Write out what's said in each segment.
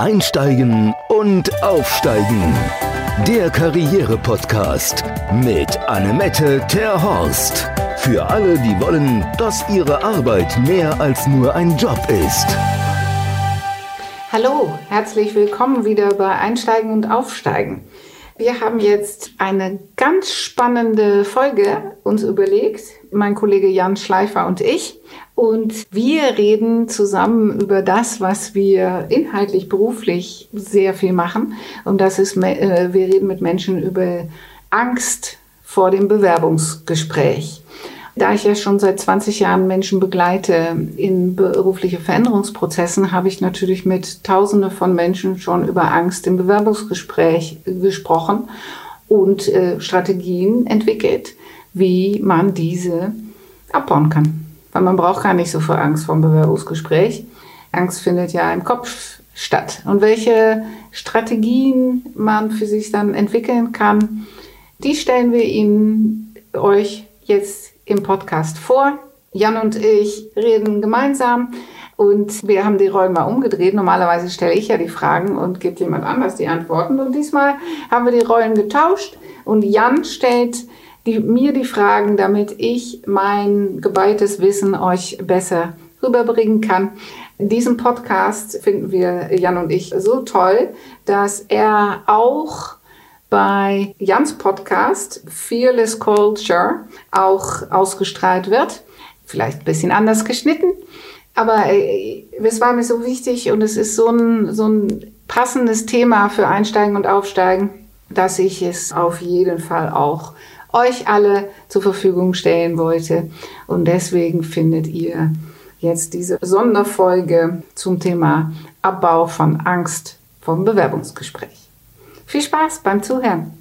Einsteigen und Aufsteigen. Der Karriere-Podcast mit Annemette Terhorst. Für alle, die wollen, dass ihre Arbeit mehr als nur ein Job ist. Hallo, herzlich willkommen wieder bei Einsteigen und Aufsteigen. Wir haben jetzt eine ganz spannende Folge uns überlegt, mein Kollege Jan Schleifer und ich. Und wir reden zusammen über das, was wir inhaltlich, beruflich sehr viel machen. Und das ist, äh, wir reden mit Menschen über Angst vor dem Bewerbungsgespräch. Da ich ja schon seit 20 Jahren Menschen begleite in berufliche Veränderungsprozessen, habe ich natürlich mit Tausende von Menschen schon über Angst im Bewerbungsgespräch gesprochen und äh, Strategien entwickelt, wie man diese abbauen kann. Weil man braucht gar nicht so viel Angst vor dem Bewerbungsgespräch. Angst findet ja im Kopf statt. Und welche Strategien man für sich dann entwickeln kann, die stellen wir Ihnen euch jetzt im Podcast vor. Jan und ich reden gemeinsam und wir haben die Rollen mal umgedreht. Normalerweise stelle ich ja die Fragen und gibt jemand anders die Antworten. Und diesmal haben wir die Rollen getauscht und Jan stellt die, mir die Fragen, damit ich mein geballtes Wissen euch besser rüberbringen kann. In diesem Podcast finden wir Jan und ich so toll, dass er auch bei Jans Podcast Fearless Culture auch ausgestrahlt wird. Vielleicht ein bisschen anders geschnitten, aber äh, es war mir so wichtig und es ist so ein, so ein passendes Thema für Einsteigen und Aufsteigen, dass ich es auf jeden Fall auch euch alle zur Verfügung stellen wollte. Und deswegen findet ihr jetzt diese Sonderfolge zum Thema Abbau von Angst vom Bewerbungsgespräch. Viel Spaß beim Zuhören.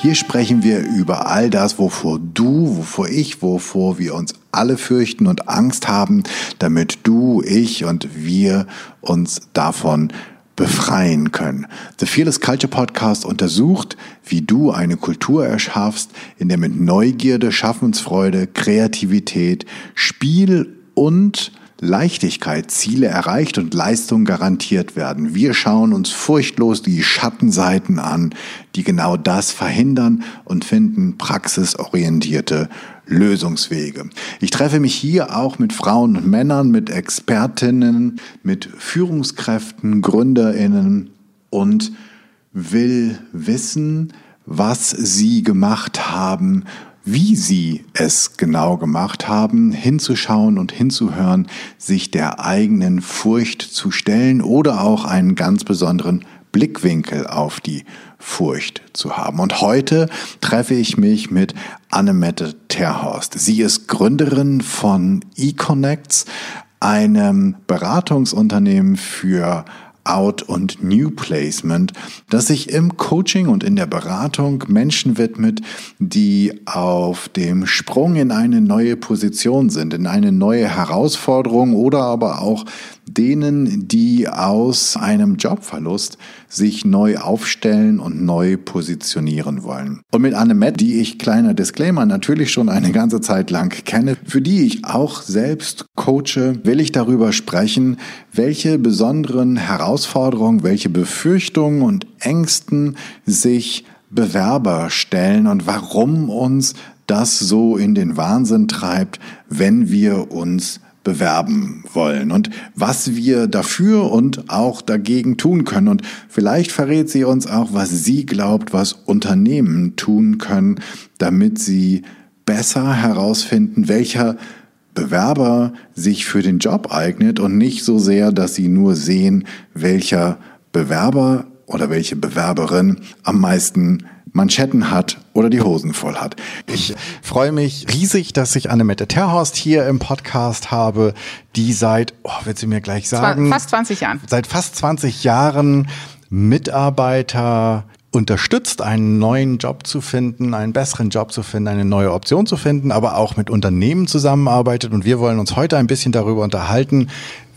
Hier sprechen wir über all das, wovor du, wovor ich, wovor wir uns alle fürchten und Angst haben, damit du, ich und wir uns davon befreien können. The Fearless Culture Podcast untersucht, wie du eine Kultur erschaffst, in der mit Neugierde, Schaffensfreude, Kreativität, Spiel und Leichtigkeit Ziele erreicht und Leistung garantiert werden. Wir schauen uns furchtlos die Schattenseiten an, die genau das verhindern und finden praxisorientierte Lösungswege. Ich treffe mich hier auch mit Frauen und Männern, mit Expertinnen, mit Führungskräften, Gründerinnen und will wissen, was sie gemacht haben, wie sie es genau gemacht haben, hinzuschauen und hinzuhören, sich der eigenen Furcht zu stellen oder auch einen ganz besonderen Blickwinkel auf die Furcht zu haben. Und heute treffe ich mich mit Annemette Terhorst. Sie ist Gründerin von eConnects, einem Beratungsunternehmen für Out und New Placement, das sich im Coaching und in der Beratung Menschen widmet, die auf dem Sprung in eine neue Position sind, in eine neue Herausforderung oder aber auch denen, die aus einem Jobverlust sich neu aufstellen und neu positionieren wollen. Und mit Annemette, die ich, kleiner Disclaimer, natürlich schon eine ganze Zeit lang kenne, für die ich auch selbst coache, will ich darüber sprechen, welche besonderen Herausforderungen, welche Befürchtungen und Ängsten sich Bewerber stellen und warum uns das so in den Wahnsinn treibt, wenn wir uns bewerben wollen und was wir dafür und auch dagegen tun können. Und vielleicht verrät sie uns auch, was sie glaubt, was Unternehmen tun können, damit sie besser herausfinden, welcher Bewerber sich für den Job eignet und nicht so sehr, dass sie nur sehen, welcher Bewerber oder welche Bewerberin am meisten Manschetten hat oder die Hosen voll hat. Ich freue mich riesig, dass ich Annemette Terhorst hier im Podcast habe, die seit, oh, wird sie mir gleich sagen, fast 20 Jahren. Seit fast 20 Jahren Mitarbeiter unterstützt, einen neuen Job zu finden, einen besseren Job zu finden, eine neue Option zu finden, aber auch mit Unternehmen zusammenarbeitet. Und wir wollen uns heute ein bisschen darüber unterhalten,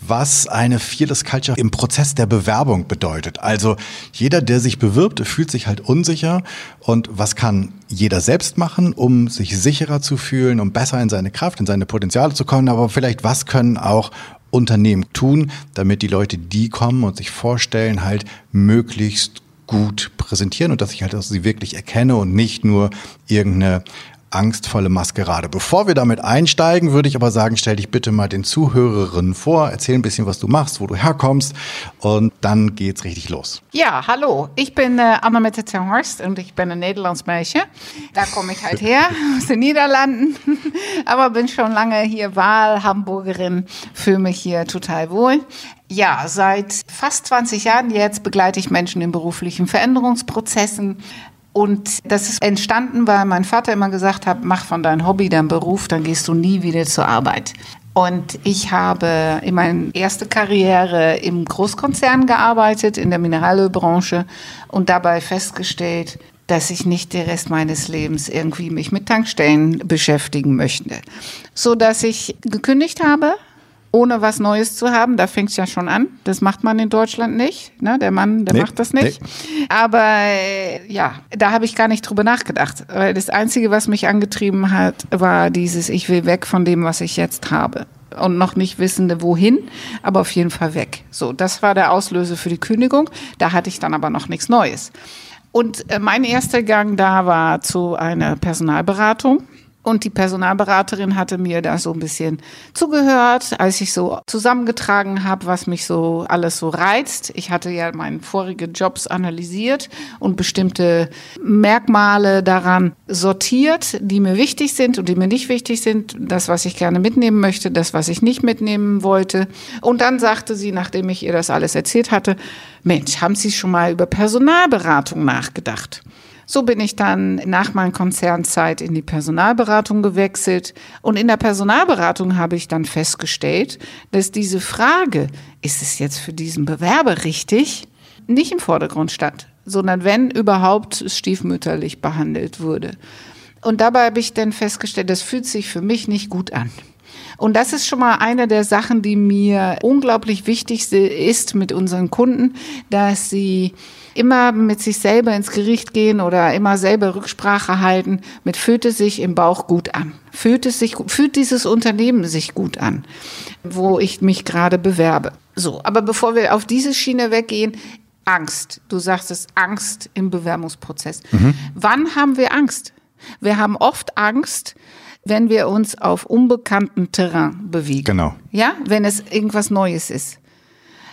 was eine Fearless Culture im Prozess der Bewerbung bedeutet. Also jeder, der sich bewirbt, fühlt sich halt unsicher. Und was kann jeder selbst machen, um sich sicherer zu fühlen, um besser in seine Kraft, in seine Potenziale zu kommen? Aber vielleicht, was können auch Unternehmen tun, damit die Leute, die kommen und sich vorstellen, halt möglichst gut präsentieren und dass ich halt dass sie wirklich erkenne und nicht nur irgendeine angstvolle Maskerade. Bevor wir damit einsteigen, würde ich aber sagen, stell dich bitte mal den Zuhörerinnen vor, erzähl ein bisschen, was du machst, wo du herkommst und dann geht's richtig los. Ja, hallo, ich bin äh, Annemette Horst und ich bin ein Nederlands Mädchen. Da komme ich halt her, aus den Niederlanden, aber bin schon lange hier Wahlhamburgerin, fühle mich hier total wohl. Ja, seit fast 20 Jahren jetzt begleite ich Menschen in beruflichen Veränderungsprozessen, und das ist entstanden, weil mein Vater immer gesagt hat, mach von deinem Hobby dein Beruf, dann gehst du nie wieder zur Arbeit. Und ich habe in meiner ersten Karriere im Großkonzern gearbeitet, in der Mineralölbranche und dabei festgestellt, dass ich nicht den Rest meines Lebens irgendwie mich mit Tankstellen beschäftigen möchte. So dass ich gekündigt habe, ohne was Neues zu haben. Da fängt es ja schon an. Das macht man in Deutschland nicht. Ne? Der Mann, der nee, macht das nicht. Nee. Aber äh, ja, da habe ich gar nicht drüber nachgedacht. Weil das Einzige, was mich angetrieben hat, war dieses, ich will weg von dem, was ich jetzt habe. Und noch nicht wissende, wohin, aber auf jeden Fall weg. So, das war der Auslöser für die Kündigung. Da hatte ich dann aber noch nichts Neues. Und äh, mein erster Gang da war zu einer Personalberatung und die Personalberaterin hatte mir da so ein bisschen zugehört, als ich so zusammengetragen habe, was mich so alles so reizt. Ich hatte ja meine vorigen Jobs analysiert und bestimmte Merkmale daran sortiert, die mir wichtig sind und die mir nicht wichtig sind. Das, was ich gerne mitnehmen möchte, das, was ich nicht mitnehmen wollte. Und dann sagte sie, nachdem ich ihr das alles erzählt hatte, Mensch, haben Sie schon mal über Personalberatung nachgedacht? So bin ich dann nach meiner Konzernzeit in die Personalberatung gewechselt. Und in der Personalberatung habe ich dann festgestellt, dass diese Frage, ist es jetzt für diesen Bewerber richtig, nicht im Vordergrund stand, sondern wenn überhaupt stiefmütterlich behandelt wurde. Und dabei habe ich dann festgestellt, das fühlt sich für mich nicht gut an. Und das ist schon mal eine der Sachen, die mir unglaublich wichtig ist mit unseren Kunden, dass sie immer mit sich selber ins Gericht gehen oder immer selber Rücksprache halten mit fühlt es sich im Bauch gut an? Fühlt es sich, fühlt dieses Unternehmen sich gut an, wo ich mich gerade bewerbe? So. Aber bevor wir auf diese Schiene weggehen, Angst. Du sagst es Angst im Bewerbungsprozess. Mhm. Wann haben wir Angst? Wir haben oft Angst, wenn wir uns auf unbekanntem Terrain bewegen. Genau. Ja, wenn es irgendwas Neues ist.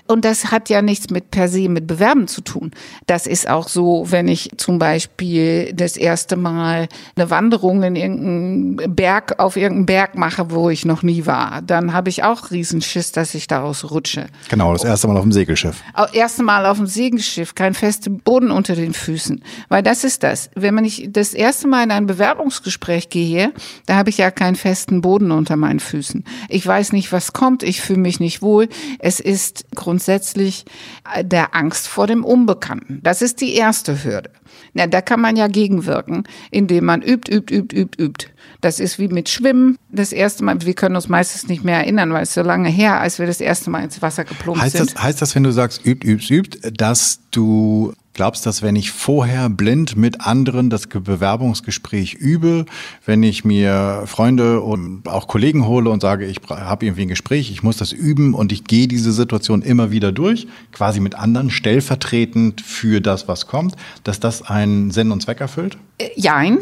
Und das hat ja nichts mit per se mit Bewerben zu tun. Das ist auch so, wenn ich zum Beispiel das erste Mal eine Wanderung in irgendeinen Berg, auf irgendeinen Berg mache, wo ich noch nie war. Dann habe ich auch Riesenschiss, dass ich daraus rutsche. Genau, das erste Mal auf dem Segelschiff. Das erste Mal auf dem Segelschiff, kein fester Boden unter den Füßen. Weil das ist das. Wenn man nicht das erste Mal in ein Bewerbungsgespräch gehe, da habe ich ja keinen festen Boden unter meinen Füßen. Ich weiß nicht, was kommt. Ich fühle mich nicht wohl. Es ist grundsätzlich grundsätzlich äh, der Angst vor dem Unbekannten. Das ist die erste Hürde. Na, da kann man ja gegenwirken, indem man übt, übt, übt, übt, übt. Das ist wie mit Schwimmen. Das erste Mal, wir können uns meistens nicht mehr erinnern, weil es so lange her, als wir das erste Mal ins Wasser geplumpt heißt sind. Das, heißt das, wenn du sagst, übt, übt, übt, dass du Glaubst du, dass wenn ich vorher blind mit anderen das Bewerbungsgespräch übe, wenn ich mir Freunde und auch Kollegen hole und sage, ich habe irgendwie ein Gespräch, ich muss das üben und ich gehe diese Situation immer wieder durch, quasi mit anderen, stellvertretend für das, was kommt, dass das einen Sinn und Zweck erfüllt? Äh, jein.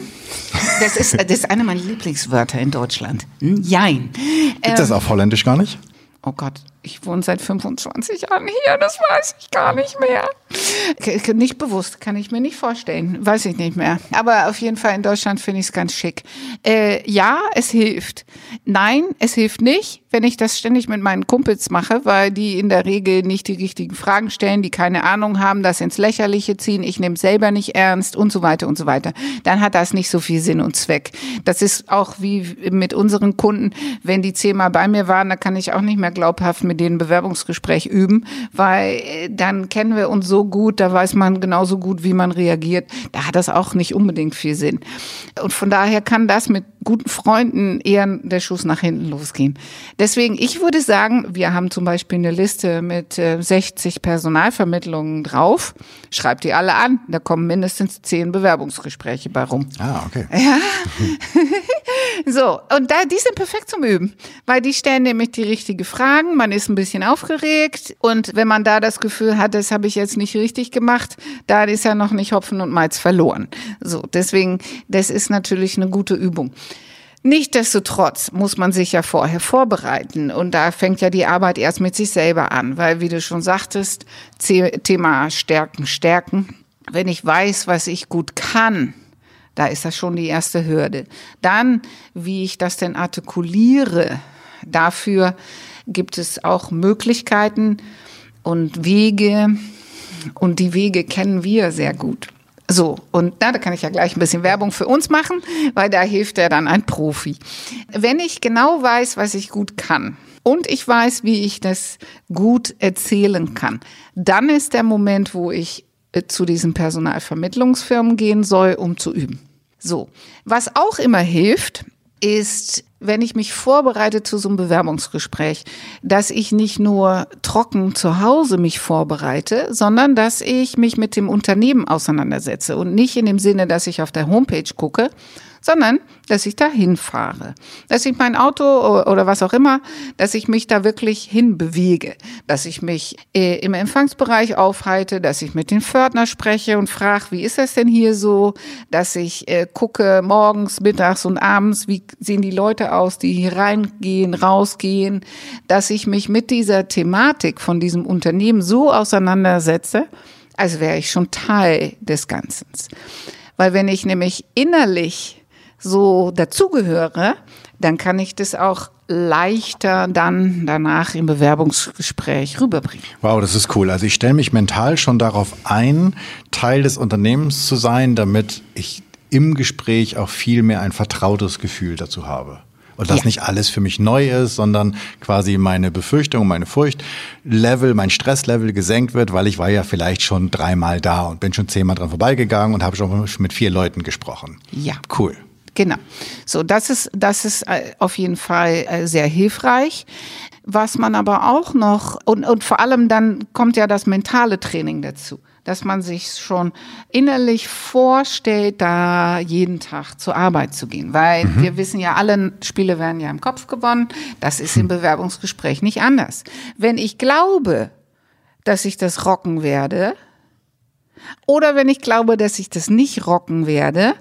Das ist, das ist eine meiner Lieblingswörter in Deutschland. Hm? Jein. Gibt ähm, das auf Holländisch gar nicht? Oh Gott, ich wohne seit 25 Jahren hier, das weiß ich gar nicht mehr. Nicht bewusst, kann ich mir nicht vorstellen, weiß ich nicht mehr. Aber auf jeden Fall in Deutschland finde ich es ganz schick. Äh, ja, es hilft. Nein, es hilft nicht, wenn ich das ständig mit meinen Kumpels mache, weil die in der Regel nicht die richtigen Fragen stellen, die keine Ahnung haben, das ins Lächerliche ziehen, ich nehme selber nicht ernst und so weiter und so weiter. Dann hat das nicht so viel Sinn und Zweck. Das ist auch wie mit unseren Kunden, wenn die zehnmal bei mir waren, da kann ich auch nicht mehr glaubhaft mit denen Bewerbungsgespräch üben, weil äh, dann kennen wir uns so gut, da weiß man genauso gut, wie man reagiert. Da hat das auch nicht unbedingt viel Sinn. Und von daher kann das mit guten Freunden eher der Schuss nach hinten losgehen. Deswegen, ich würde sagen, wir haben zum Beispiel eine Liste mit 60 äh, Personalvermittlungen drauf. Schreibt die alle an. Da kommen mindestens zehn Bewerbungsgespräche bei rum. Ah, okay. Ja. So, und da, die sind perfekt zum Üben, weil die stellen nämlich die richtigen Fragen, man ist ein bisschen aufgeregt und wenn man da das Gefühl hat, das habe ich jetzt nicht richtig gemacht, da ist ja noch nicht Hopfen und Malz verloren. So, deswegen, das ist natürlich eine gute Übung. Nichtsdestotrotz muss man sich ja vorher vorbereiten und da fängt ja die Arbeit erst mit sich selber an, weil wie du schon sagtest, Thema Stärken, Stärken. Wenn ich weiß, was ich gut kann, da ist das schon die erste Hürde. Dann, wie ich das denn artikuliere, dafür gibt es auch Möglichkeiten und Wege und die Wege kennen wir sehr gut. So, und na, da kann ich ja gleich ein bisschen Werbung für uns machen, weil da hilft er dann ein Profi. Wenn ich genau weiß, was ich gut kann und ich weiß, wie ich das gut erzählen kann, dann ist der Moment, wo ich äh, zu diesen Personalvermittlungsfirmen gehen soll, um zu üben. So, was auch immer hilft, ist, wenn ich mich vorbereite zu so einem Bewerbungsgespräch, dass ich nicht nur trocken zu Hause mich vorbereite, sondern dass ich mich mit dem Unternehmen auseinandersetze und nicht in dem Sinne, dass ich auf der Homepage gucke, sondern dass ich da hinfahre, dass ich mein Auto oder was auch immer, dass ich mich da wirklich hinbewege, dass ich mich äh, im Empfangsbereich aufhalte, dass ich mit den Fördner spreche und frage, wie ist das denn hier so, dass ich äh, gucke morgens, mittags und abends, wie sehen die Leute aus, die hier reingehen, rausgehen, dass ich mich mit dieser Thematik von diesem Unternehmen so auseinandersetze, als wäre ich schon Teil des Ganzen. Weil wenn ich nämlich innerlich so dazugehöre, dann kann ich das auch leichter dann danach im Bewerbungsgespräch rüberbringen. Wow, das ist cool. Also ich stelle mich mental schon darauf ein, Teil des Unternehmens zu sein, damit ich im Gespräch auch viel mehr ein vertrautes Gefühl dazu habe. Und dass ja. nicht alles für mich neu ist, sondern quasi meine Befürchtung, meine Furchtlevel, mein Stresslevel gesenkt wird, weil ich war ja vielleicht schon dreimal da und bin schon zehnmal dran vorbeigegangen und habe schon mit vier Leuten gesprochen. Ja. Cool. Genau. So, das ist, das ist äh, auf jeden Fall äh, sehr hilfreich. Was man aber auch noch, und, und vor allem dann kommt ja das mentale Training dazu, dass man sich schon innerlich vorstellt, da jeden Tag zur Arbeit zu gehen. Weil mhm. wir wissen ja, alle Spiele werden ja im Kopf gewonnen. Das ist im Bewerbungsgespräch nicht anders. Wenn ich glaube, dass ich das rocken werde, oder wenn ich glaube, dass ich das nicht rocken werde,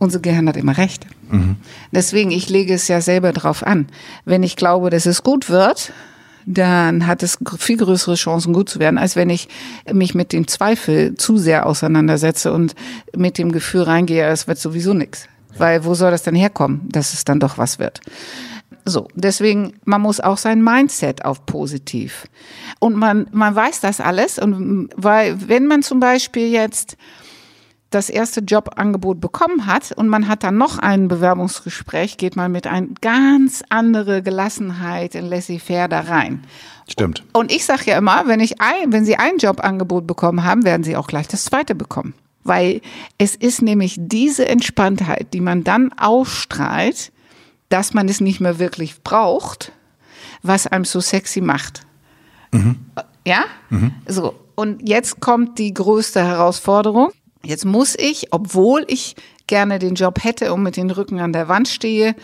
unser Gehirn hat immer recht. Mhm. Deswegen, ich lege es ja selber drauf an. Wenn ich glaube, dass es gut wird, dann hat es viel größere Chancen, gut zu werden, als wenn ich mich mit dem Zweifel zu sehr auseinandersetze und mit dem Gefühl reingehe, es wird sowieso nichts. Weil wo soll das denn herkommen, dass es dann doch was wird? So, deswegen, man muss auch sein Mindset auf positiv. Und man, man weiß das alles. Und weil, wenn man zum Beispiel jetzt das erste Jobangebot bekommen hat und man hat dann noch ein Bewerbungsgespräch, geht man mit ein ganz andere Gelassenheit in laissez-faire da rein. Stimmt. Und ich sage ja immer, wenn ich ein, wenn Sie ein Jobangebot bekommen haben, werden Sie auch gleich das zweite bekommen. Weil es ist nämlich diese Entspanntheit, die man dann ausstrahlt, dass man es nicht mehr wirklich braucht, was einem so sexy macht. Mhm. Ja? Mhm. So. Und jetzt kommt die größte Herausforderung. Jetzt muss ich, obwohl ich gerne den Job hätte und mit den Rücken an der Wand stehe,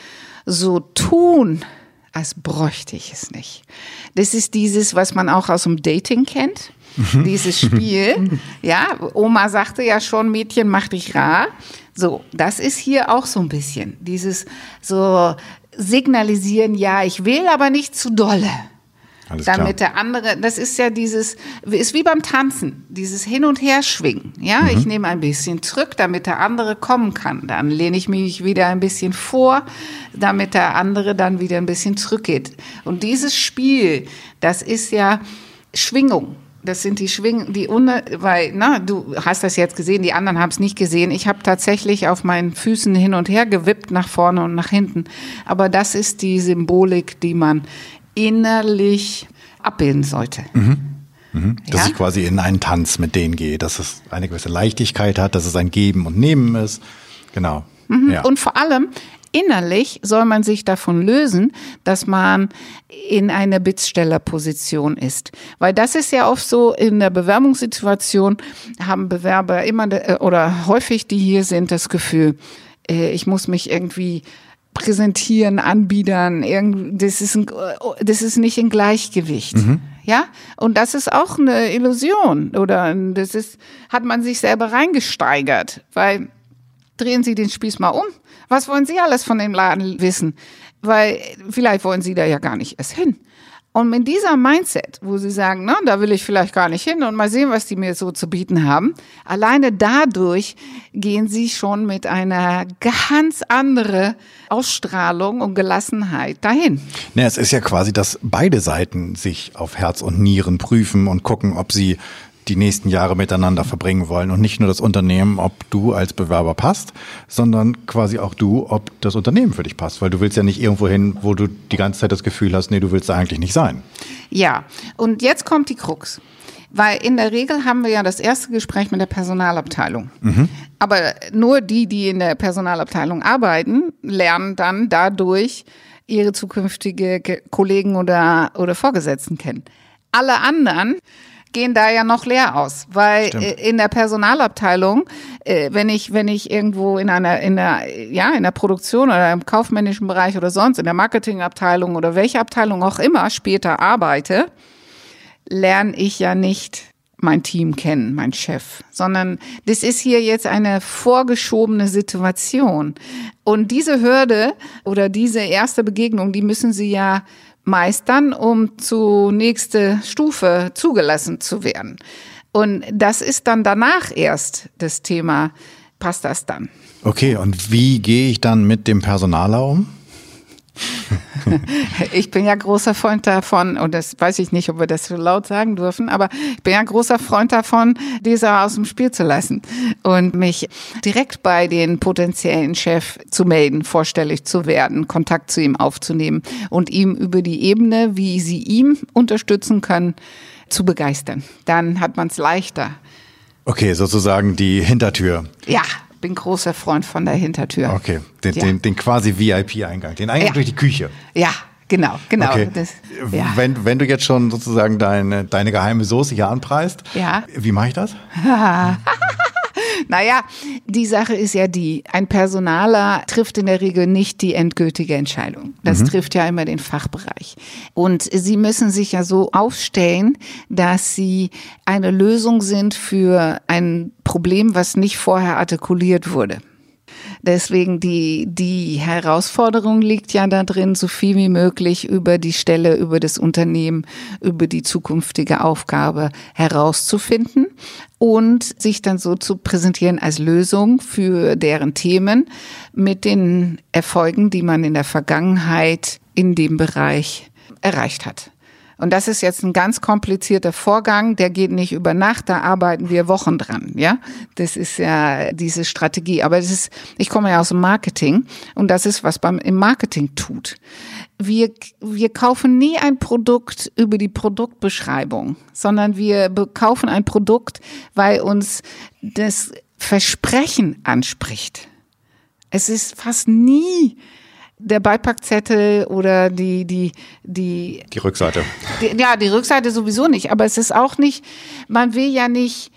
so tun, als bräuchte ich es nicht. Das ist dieses, was man auch aus dem Dating kennt. Mhm. Dieses Spiel. Ja, Oma sagte ja schon, Mädchen, mach dich rar. So, das ist hier auch so ein bisschen. Dieses so signalisieren, ja, ich will, aber nicht zu dolle. Alles damit klar. der andere, das ist ja dieses, ist wie beim Tanzen, dieses Hin- und Herschwingen. Ja, mhm. ich nehme ein bisschen zurück, damit der andere kommen kann. Dann lehne ich mich wieder ein bisschen vor, damit der andere dann wieder ein bisschen zurückgeht. Und dieses Spiel, das ist ja Schwingung. Das sind die Schwingen, die unter, weil, na, du hast das jetzt gesehen, die anderen haben es nicht gesehen. Ich habe tatsächlich auf meinen Füßen hin und her gewippt, nach vorne und nach hinten. Aber das ist die Symbolik, die man innerlich abbilden sollte. Mhm. Mhm. Dass ja? ich quasi in einen Tanz mit denen gehe, dass es eine gewisse Leichtigkeit hat, dass es ein Geben und Nehmen ist. Genau. Mhm. Ja. Und vor allem innerlich soll man sich davon lösen, dass man in einer Bittstellerposition ist. Weil das ist ja oft so in der Bewerbungssituation haben Bewerber immer oder häufig, die hier sind, das Gefühl, äh, ich muss mich irgendwie präsentieren, anbiedern. Irgend, das, ist ein, das ist nicht in Gleichgewicht. Mhm. Ja, und das ist auch eine Illusion oder das ist, hat man sich selber reingesteigert, weil drehen Sie den Spieß mal um. Was wollen Sie alles von dem Laden wissen? Weil vielleicht wollen Sie da ja gar nicht erst hin. Und mit dieser Mindset, wo sie sagen, na, da will ich vielleicht gar nicht hin und mal sehen, was die mir so zu bieten haben, alleine dadurch gehen sie schon mit einer ganz andere Ausstrahlung und Gelassenheit dahin. Ja, es ist ja quasi, dass beide Seiten sich auf Herz und Nieren prüfen und gucken, ob sie die nächsten Jahre miteinander verbringen wollen und nicht nur das Unternehmen, ob du als Bewerber passt, sondern quasi auch du, ob das Unternehmen für dich passt, weil du willst ja nicht irgendwo hin, wo du die ganze Zeit das Gefühl hast, nee, du willst da eigentlich nicht sein. Ja, und jetzt kommt die Krux. Weil in der Regel haben wir ja das erste Gespräch mit der Personalabteilung. Mhm. Aber nur die, die in der Personalabteilung arbeiten, lernen dann dadurch ihre zukünftige Kollegen oder, oder Vorgesetzten kennen. Alle anderen gehen da ja noch leer aus, weil Stimmt. Äh, in der Personalabteilung, äh, wenn ich wenn ich irgendwo in einer in der ja in der Produktion oder im kaufmännischen Bereich oder sonst in der Marketingabteilung oder welche Abteilung auch immer später arbeite, lerne ich ja nicht mein Team kennen, mein Chef, sondern das ist hier jetzt eine vorgeschobene Situation. Und diese Hürde oder diese erste Begegnung, die müssen Sie ja meistern, um zur nächste Stufe zugelassen zu werden. Und das ist dann danach erst das Thema, passt das dann? Okay, und wie gehe ich dann mit dem Personaler um? ich bin ja großer Freund davon, und das weiß ich nicht, ob wir das so laut sagen dürfen, aber ich bin ja großer Freund davon, dieser aus dem Spiel zu lassen und mich direkt bei den potenziellen Chef zu melden, vorstellig zu werden, Kontakt zu ihm aufzunehmen und ihm über die Ebene, wie sie ihm unterstützen können, zu begeistern. Dann hat man es leichter. Okay, sozusagen die Hintertür. Ja, bin großer Freund von der Hintertür. Okay, den, ja. den, den quasi VIP-Eingang, den Eingang ja. durch die Küche. Ja, genau, genau. Okay. Das, ja. wenn, wenn du jetzt schon sozusagen deine, deine geheime Soße hier anpreist, ja. wie mache ich das? Naja, die Sache ist ja die, ein Personaler trifft in der Regel nicht die endgültige Entscheidung. Das mhm. trifft ja immer den Fachbereich. Und sie müssen sich ja so aufstellen, dass sie eine Lösung sind für ein Problem, was nicht vorher artikuliert wurde. Deswegen die, die Herausforderung liegt ja da drin, so viel wie möglich über die Stelle, über das Unternehmen, über die zukünftige Aufgabe herauszufinden und sich dann so zu präsentieren als Lösung für deren Themen mit den Erfolgen, die man in der Vergangenheit in dem Bereich erreicht hat. Und das ist jetzt ein ganz komplizierter Vorgang, der geht nicht über Nacht, da arbeiten wir Wochen dran, ja. Das ist ja diese Strategie. Aber das ist, ich komme ja aus dem Marketing und das ist, was beim, im Marketing tut. Wir, wir kaufen nie ein Produkt über die Produktbeschreibung, sondern wir kaufen ein Produkt, weil uns das Versprechen anspricht. Es ist fast nie der Beipackzettel oder die die die die Rückseite. Die, ja, die Rückseite sowieso nicht, aber es ist auch nicht man will ja nicht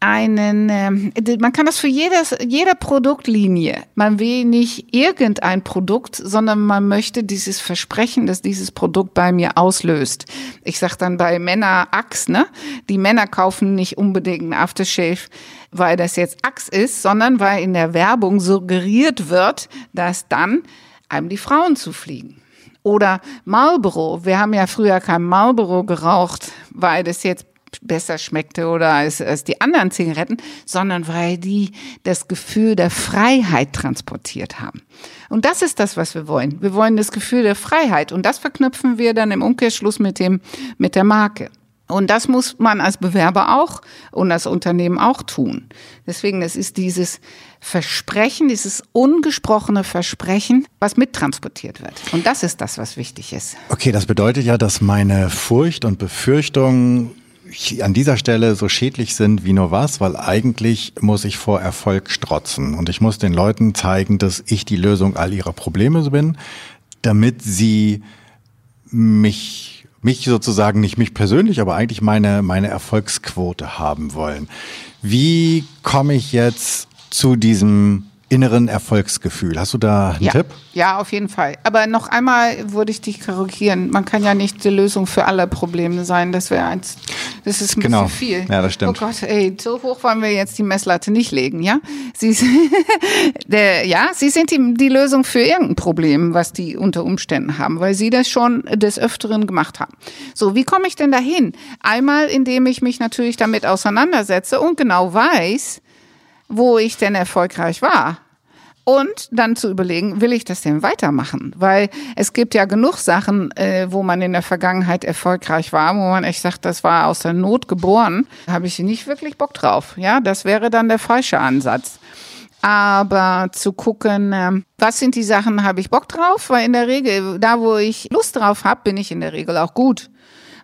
einen, ähm, man kann das für jedes, jeder Produktlinie. Man will nicht irgendein Produkt, sondern man möchte dieses Versprechen, dass dieses Produkt bei mir auslöst. Ich sag dann bei Männer Axe, ne? Die Männer kaufen nicht unbedingt ein Aftershave, weil das jetzt Axe ist, sondern weil in der Werbung suggeriert wird, dass dann einem die Frauen zu fliegen. Oder Marlboro. Wir haben ja früher kein Marlboro geraucht, weil das jetzt besser schmeckte oder als, als die anderen Zigaretten, sondern weil die das Gefühl der Freiheit transportiert haben. Und das ist das, was wir wollen. Wir wollen das Gefühl der Freiheit und das verknüpfen wir dann im Umkehrschluss mit dem, mit der Marke. Und das muss man als Bewerber auch und das Unternehmen auch tun. Deswegen, es ist dieses Versprechen, dieses ungesprochene Versprechen, was mittransportiert wird. Und das ist das, was wichtig ist. Okay, das bedeutet ja, dass meine Furcht und Befürchtung an dieser Stelle so schädlich sind wie nur was, weil eigentlich muss ich vor Erfolg strotzen und ich muss den Leuten zeigen, dass ich die Lösung all ihrer Probleme bin, damit sie mich mich sozusagen, nicht mich persönlich, aber eigentlich meine, meine Erfolgsquote haben wollen. Wie komme ich jetzt zu diesem inneren Erfolgsgefühl. Hast du da einen ja. Tipp? Ja, auf jeden Fall. Aber noch einmal würde ich dich korrigieren. Man kann ja nicht die Lösung für alle Probleme sein. Das wäre eins, das ist ein genau. bisschen viel. Ja, das stimmt. Oh Gott, ey, so hoch wollen wir jetzt die Messlatte nicht legen, ja? Sie, der, ja, Sie sind die, die Lösung für irgendein Problem, was die unter Umständen haben, weil Sie das schon des Öfteren gemacht haben. So, wie komme ich denn dahin? Einmal, indem ich mich natürlich damit auseinandersetze und genau weiß, wo ich denn erfolgreich war. Und dann zu überlegen, will ich das denn weitermachen? Weil es gibt ja genug Sachen, äh, wo man in der Vergangenheit erfolgreich war, wo man echt sagt, das war aus der Not geboren. Habe ich nicht wirklich Bock drauf. Ja, das wäre dann der falsche Ansatz. Aber zu gucken, äh, was sind die Sachen, habe ich Bock drauf? Weil in der Regel, da wo ich Lust drauf habe, bin ich in der Regel auch gut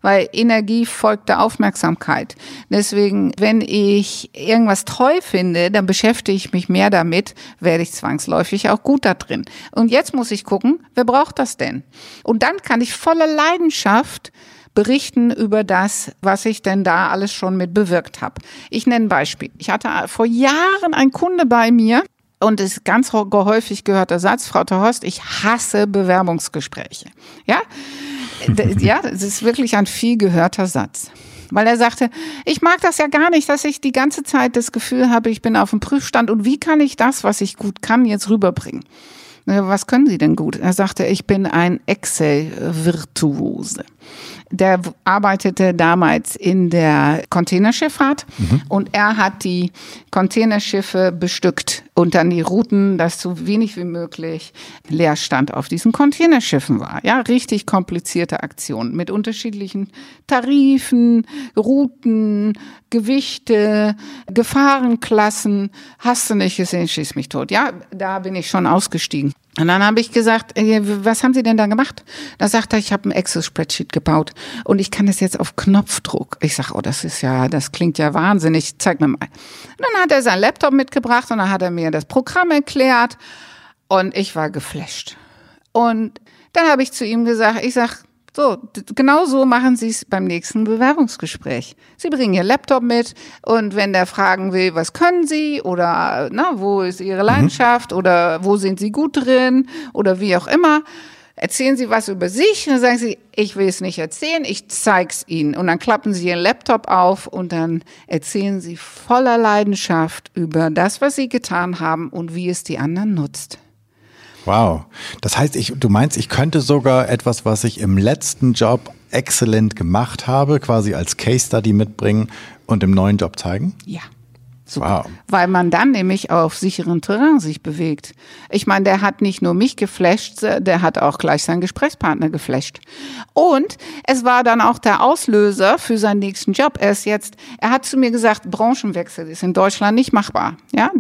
weil Energie folgt der Aufmerksamkeit. Deswegen, wenn ich irgendwas toll finde, dann beschäftige ich mich mehr damit, werde ich zwangsläufig auch gut da drin. Und jetzt muss ich gucken, wer braucht das denn? Und dann kann ich voller Leidenschaft berichten über das, was ich denn da alles schon mit bewirkt habe. Ich nenne ein Beispiel. Ich hatte vor Jahren einen Kunde bei mir, und es ist ganz häufig gehörter Satz, Frau Terhorst, ich hasse Bewerbungsgespräche. Ja? Ja, es ist wirklich ein viel gehörter Satz. Weil er sagte, ich mag das ja gar nicht, dass ich die ganze Zeit das Gefühl habe, ich bin auf dem Prüfstand und wie kann ich das, was ich gut kann, jetzt rüberbringen? Was können Sie denn gut? Er sagte, ich bin ein Excel-Virtuose der arbeitete damals in der Containerschifffahrt mhm. und er hat die Containerschiffe bestückt und dann die Routen, dass so wenig wie möglich Leerstand auf diesen Containerschiffen war. Ja, richtig komplizierte Aktionen mit unterschiedlichen Tarifen, Routen, Gewichte, Gefahrenklassen. Hast du nicht gesehen, schieß mich tot. Ja, da bin ich schon ausgestiegen. Und dann habe ich gesagt, was haben Sie denn da gemacht? Da sagt er, ich habe ein Excel-Spreadsheet gebaut und ich kann das jetzt auf Knopfdruck. Ich sage, oh, das ist ja, das klingt ja wahnsinnig. Zeig mir mal. Und dann hat er seinen Laptop mitgebracht und dann hat er mir das Programm erklärt und ich war geflasht. Und dann habe ich zu ihm gesagt, ich sag, so, genau so machen Sie es beim nächsten Bewerbungsgespräch. Sie bringen Ihr Laptop mit und wenn der fragen will, was können Sie oder na, wo ist Ihre mhm. Leidenschaft mhm. oder wo sind Sie gut drin oder wie auch immer, erzählen Sie was über sich und dann sagen Sie, ich will es nicht erzählen, ich zeig's Ihnen. Und dann klappen Sie Ihren Laptop auf und dann erzählen Sie voller Leidenschaft über das, was Sie getan haben und wie es die anderen nutzt. Wow. Das heißt, ich, du meinst, ich könnte sogar etwas, was ich im letzten Job exzellent gemacht habe, quasi als Case Study mitbringen und im neuen Job zeigen? Ja. Super. Wow. Weil man dann nämlich auf sicheren Terrain sich bewegt. Ich meine, der hat nicht nur mich geflasht, der hat auch gleich seinen Gesprächspartner geflasht. Und es war dann auch der Auslöser für seinen nächsten Job. Er ist jetzt, er hat zu mir gesagt, Branchenwechsel ist in Deutschland nicht machbar. Ja,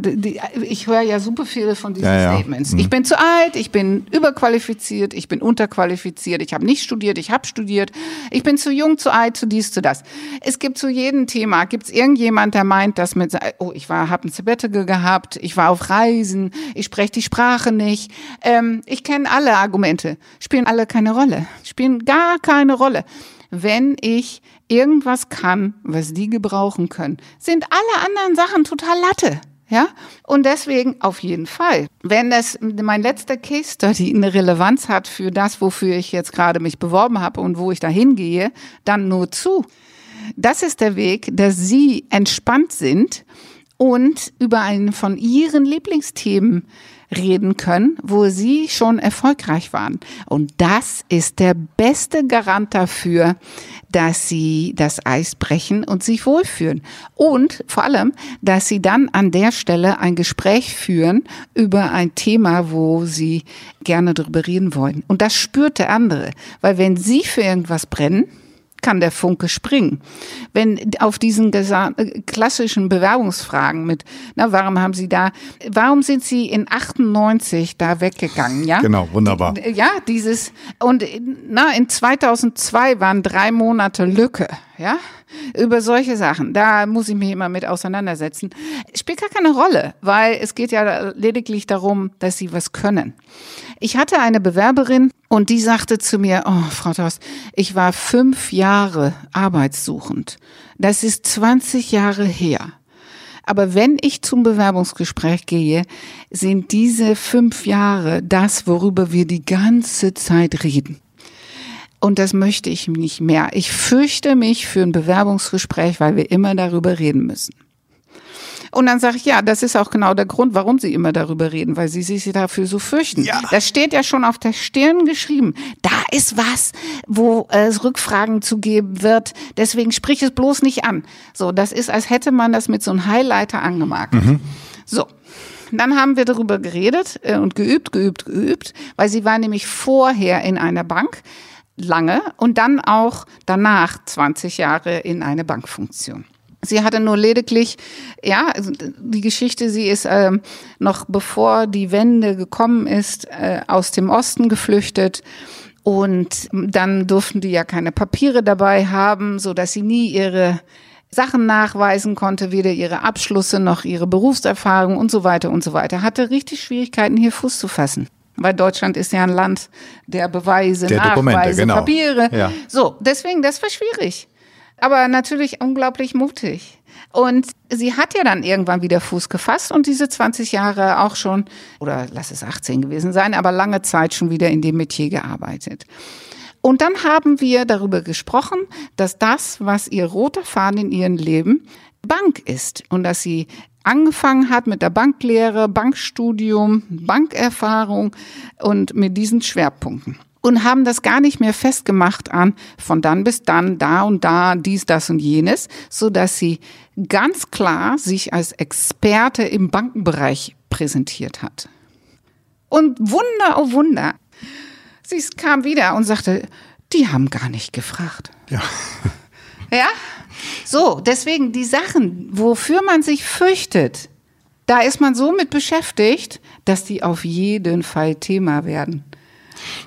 ich höre ja super viele von diesen ja, ja. Statements. Mhm. Ich bin zu alt, ich bin überqualifiziert, ich bin unterqualifiziert, ich habe nicht studiert, ich habe studiert, ich bin zu jung, zu alt, zu dies, zu das. Es gibt zu jedem Thema, gibt es irgendjemand, der meint, dass mit oh, ich war, habe ein Sabbatical gehabt, ich war auf Reisen, ich spreche die Sprache nicht. Ähm, ich kenne alle Argumente, spielen alle keine Rolle, spielen gar keine Rolle. Wenn ich irgendwas kann, was die gebrauchen können, sind alle anderen Sachen total Latte. Ja, und deswegen auf jeden Fall. Wenn das mein letzter Case Study eine Relevanz hat für das, wofür ich jetzt gerade mich beworben habe und wo ich da hingehe, dann nur zu. Das ist der Weg, dass Sie entspannt sind und über einen von ihren Lieblingsthemen reden können, wo sie schon erfolgreich waren. Und das ist der beste Garant dafür, dass sie das Eis brechen und sich wohlfühlen. Und vor allem, dass sie dann an der Stelle ein Gespräch führen über ein Thema, wo sie gerne darüber reden wollen. Und das spürt der andere. Weil wenn sie für irgendwas brennen, kann der Funke springen. Wenn auf diesen klassischen Bewerbungsfragen mit, na, warum haben Sie da, warum sind Sie in 98 da weggegangen, ja? Genau, wunderbar. Ja, dieses, und na, in 2002 waren drei Monate Lücke, ja? Über solche Sachen, da muss ich mich immer mit auseinandersetzen. Spielt gar keine Rolle, weil es geht ja lediglich darum, dass sie was können. Ich hatte eine Bewerberin und die sagte zu mir, oh, Frau Thorst, ich war fünf Jahre arbeitssuchend. Das ist 20 Jahre her. Aber wenn ich zum Bewerbungsgespräch gehe, sind diese fünf Jahre das, worüber wir die ganze Zeit reden. Und das möchte ich nicht mehr. Ich fürchte mich für ein Bewerbungsgespräch, weil wir immer darüber reden müssen. Und dann sage ich, ja, das ist auch genau der Grund, warum Sie immer darüber reden, weil Sie sich dafür so fürchten. Ja. Das steht ja schon auf der Stirn geschrieben. Da ist was, wo es Rückfragen zu geben wird. Deswegen sprich es bloß nicht an. So, das ist, als hätte man das mit so einem Highlighter angemarkt. Mhm. So. Dann haben wir darüber geredet äh, und geübt, geübt, geübt, weil sie war nämlich vorher in einer Bank lange und dann auch danach 20 Jahre in eine Bankfunktion. Sie hatte nur lediglich, ja, also die Geschichte, sie ist äh, noch bevor die Wende gekommen ist, äh, aus dem Osten geflüchtet. Und dann durften die ja keine Papiere dabei haben, so dass sie nie ihre Sachen nachweisen konnte, weder ihre Abschlüsse noch ihre Berufserfahrung und so weiter und so weiter. Hatte richtig Schwierigkeiten, hier Fuß zu fassen. Weil Deutschland ist ja ein Land der Beweise, der Nachweise, genau. Papiere. Ja. So, deswegen, das war schwierig aber natürlich unglaublich mutig. Und sie hat ja dann irgendwann wieder Fuß gefasst und diese 20 Jahre auch schon, oder lass es 18 gewesen sein, aber lange Zeit schon wieder in dem Metier gearbeitet. Und dann haben wir darüber gesprochen, dass das, was ihr roter Faden in ihrem Leben Bank ist und dass sie angefangen hat mit der Banklehre, Bankstudium, Bankerfahrung und mit diesen Schwerpunkten und haben das gar nicht mehr festgemacht an von dann bis dann, da und da, dies, das und jenes, so dass sie ganz klar sich als Experte im Bankenbereich präsentiert hat. Und Wunder, oh Wunder, sie kam wieder und sagte, die haben gar nicht gefragt. Ja. Ja? So, deswegen die Sachen, wofür man sich fürchtet, da ist man so mit beschäftigt, dass die auf jeden Fall Thema werden.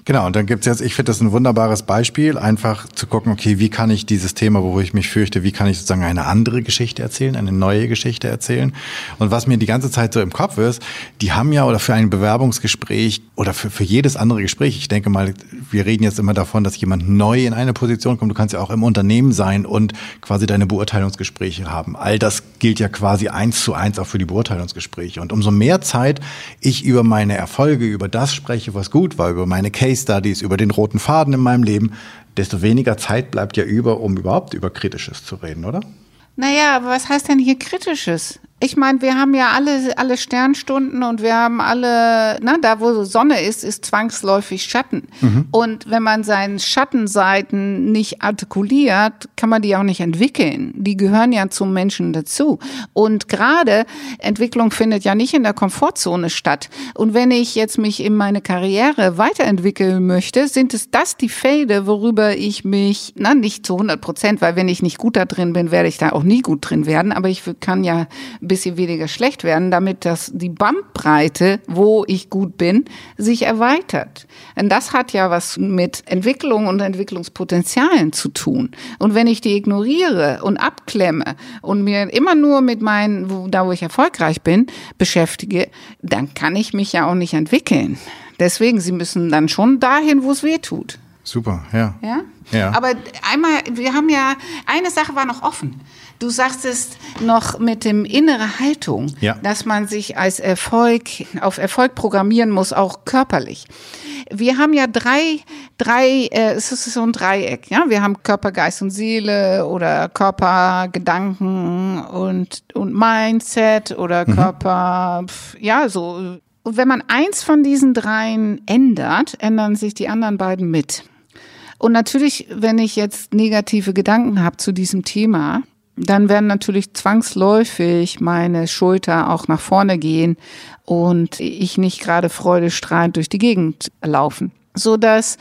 Genau, und dann gibt's jetzt, ich finde das ein wunderbares Beispiel, einfach zu gucken, okay, wie kann ich dieses Thema, wo ich mich fürchte, wie kann ich sozusagen eine andere Geschichte erzählen, eine neue Geschichte erzählen. Und was mir die ganze Zeit so im Kopf ist, die haben ja oder für ein Bewerbungsgespräch oder für, für jedes andere Gespräch, ich denke mal, wir reden jetzt immer davon, dass jemand neu in eine Position kommt, du kannst ja auch im Unternehmen sein und quasi deine Beurteilungsgespräche haben. All das gilt ja quasi eins zu eins auch für die Beurteilungsgespräche. Und umso mehr Zeit ich über meine Erfolge, über das spreche, was gut war, über meine Case Studies, über den roten Faden in meinem Leben, desto weniger Zeit bleibt ja über, um überhaupt über Kritisches zu reden, oder? Naja, aber was heißt denn hier Kritisches? Ich meine, wir haben ja alle, alle Sternstunden und wir haben alle, na, da wo Sonne ist, ist zwangsläufig Schatten. Mhm. Und wenn man seinen Schattenseiten nicht artikuliert, kann man die auch nicht entwickeln. Die gehören ja zum Menschen dazu. Und gerade Entwicklung findet ja nicht in der Komfortzone statt. Und wenn ich jetzt mich in meine Karriere weiterentwickeln möchte, sind es das die Felder, worüber ich mich, na, nicht zu 100 Prozent, weil wenn ich nicht gut da drin bin, werde ich da auch nie gut drin werden. Aber ich kann ja bisschen weniger schlecht werden, damit das die Bandbreite, wo ich gut bin, sich erweitert. Denn das hat ja was mit Entwicklung und Entwicklungspotenzialen zu tun. Und wenn ich die ignoriere und abklemme und mir immer nur mit meinen, wo, da wo ich erfolgreich bin, beschäftige, dann kann ich mich ja auch nicht entwickeln. Deswegen, sie müssen dann schon dahin, wo es weh tut. Super, ja. Ja? ja. Aber einmal, wir haben ja, eine Sache war noch offen. Du sagst es noch mit dem innere Haltung, ja. dass man sich als Erfolg, auf Erfolg programmieren muss, auch körperlich. Wir haben ja drei, drei, äh, es ist so ein Dreieck, ja. Wir haben Körper, Geist und Seele oder Körper, Gedanken und, und Mindset oder mhm. Körper, ja, so. Und wenn man eins von diesen dreien ändert, ändern sich die anderen beiden mit. Und natürlich, wenn ich jetzt negative Gedanken habe zu diesem Thema, dann werden natürlich zwangsläufig meine Schulter auch nach vorne gehen und ich nicht gerade freudestrahlend durch die Gegend laufen. So dass,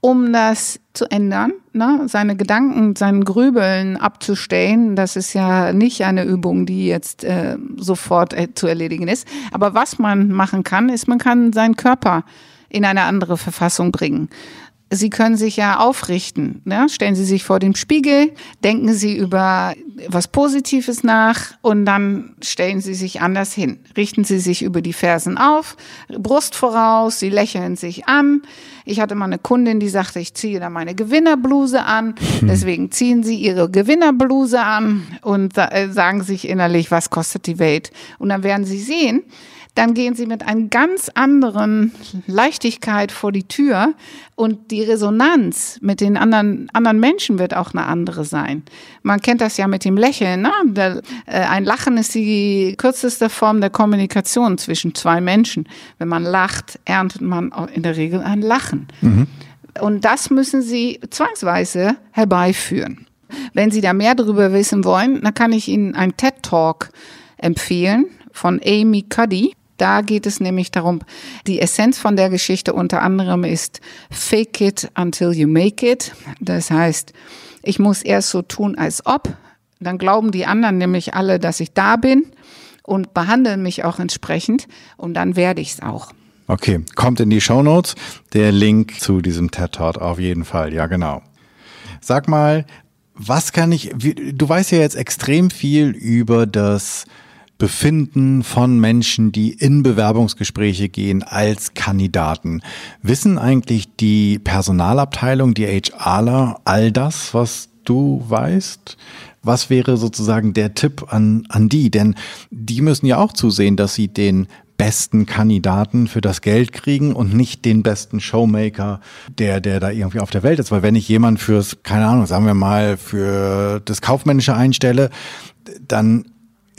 um das zu ändern, ne, seine Gedanken, seinen Grübeln abzustellen, das ist ja nicht eine Übung, die jetzt äh, sofort äh, zu erledigen ist. Aber was man machen kann, ist, man kann seinen Körper in eine andere Verfassung bringen Sie können sich ja aufrichten. Ne? Stellen Sie sich vor den Spiegel, denken Sie über was Positives nach und dann stellen Sie sich anders hin. Richten Sie sich über die Fersen auf, Brust voraus, Sie lächeln sich an. Ich hatte mal eine Kundin, die sagte, ich ziehe da meine Gewinnerbluse an. Deswegen ziehen Sie Ihre Gewinnerbluse an und äh, sagen sich innerlich, was kostet die Welt? Und dann werden Sie sehen, dann gehen sie mit einer ganz anderen Leichtigkeit vor die Tür und die Resonanz mit den anderen, anderen Menschen wird auch eine andere sein. Man kennt das ja mit dem Lächeln. Ne? Äh, ein Lachen ist die kürzeste Form der Kommunikation zwischen zwei Menschen. Wenn man lacht, erntet man in der Regel ein Lachen. Mhm. Und das müssen sie zwangsweise herbeiführen. Wenn Sie da mehr darüber wissen wollen, dann kann ich Ihnen einen TED Talk empfehlen von Amy Cuddy. Da geht es nämlich darum, die Essenz von der Geschichte unter anderem ist Fake it until you make it. Das heißt, ich muss erst so tun, als ob. Dann glauben die anderen nämlich alle, dass ich da bin und behandeln mich auch entsprechend und dann werde ich es auch. Okay, kommt in die Show Notes der Link zu diesem TED Talk auf jeden Fall. Ja, genau. Sag mal, was kann ich, du weißt ja jetzt extrem viel über das Befinden von Menschen, die in Bewerbungsgespräche gehen als Kandidaten. Wissen eigentlich die Personalabteilung, die HRler, all das, was du weißt? Was wäre sozusagen der Tipp an, an die? Denn die müssen ja auch zusehen, dass sie den besten Kandidaten für das Geld kriegen und nicht den besten Showmaker, der, der da irgendwie auf der Welt ist. Weil wenn ich jemanden fürs, keine Ahnung, sagen wir mal, für das Kaufmännische einstelle, dann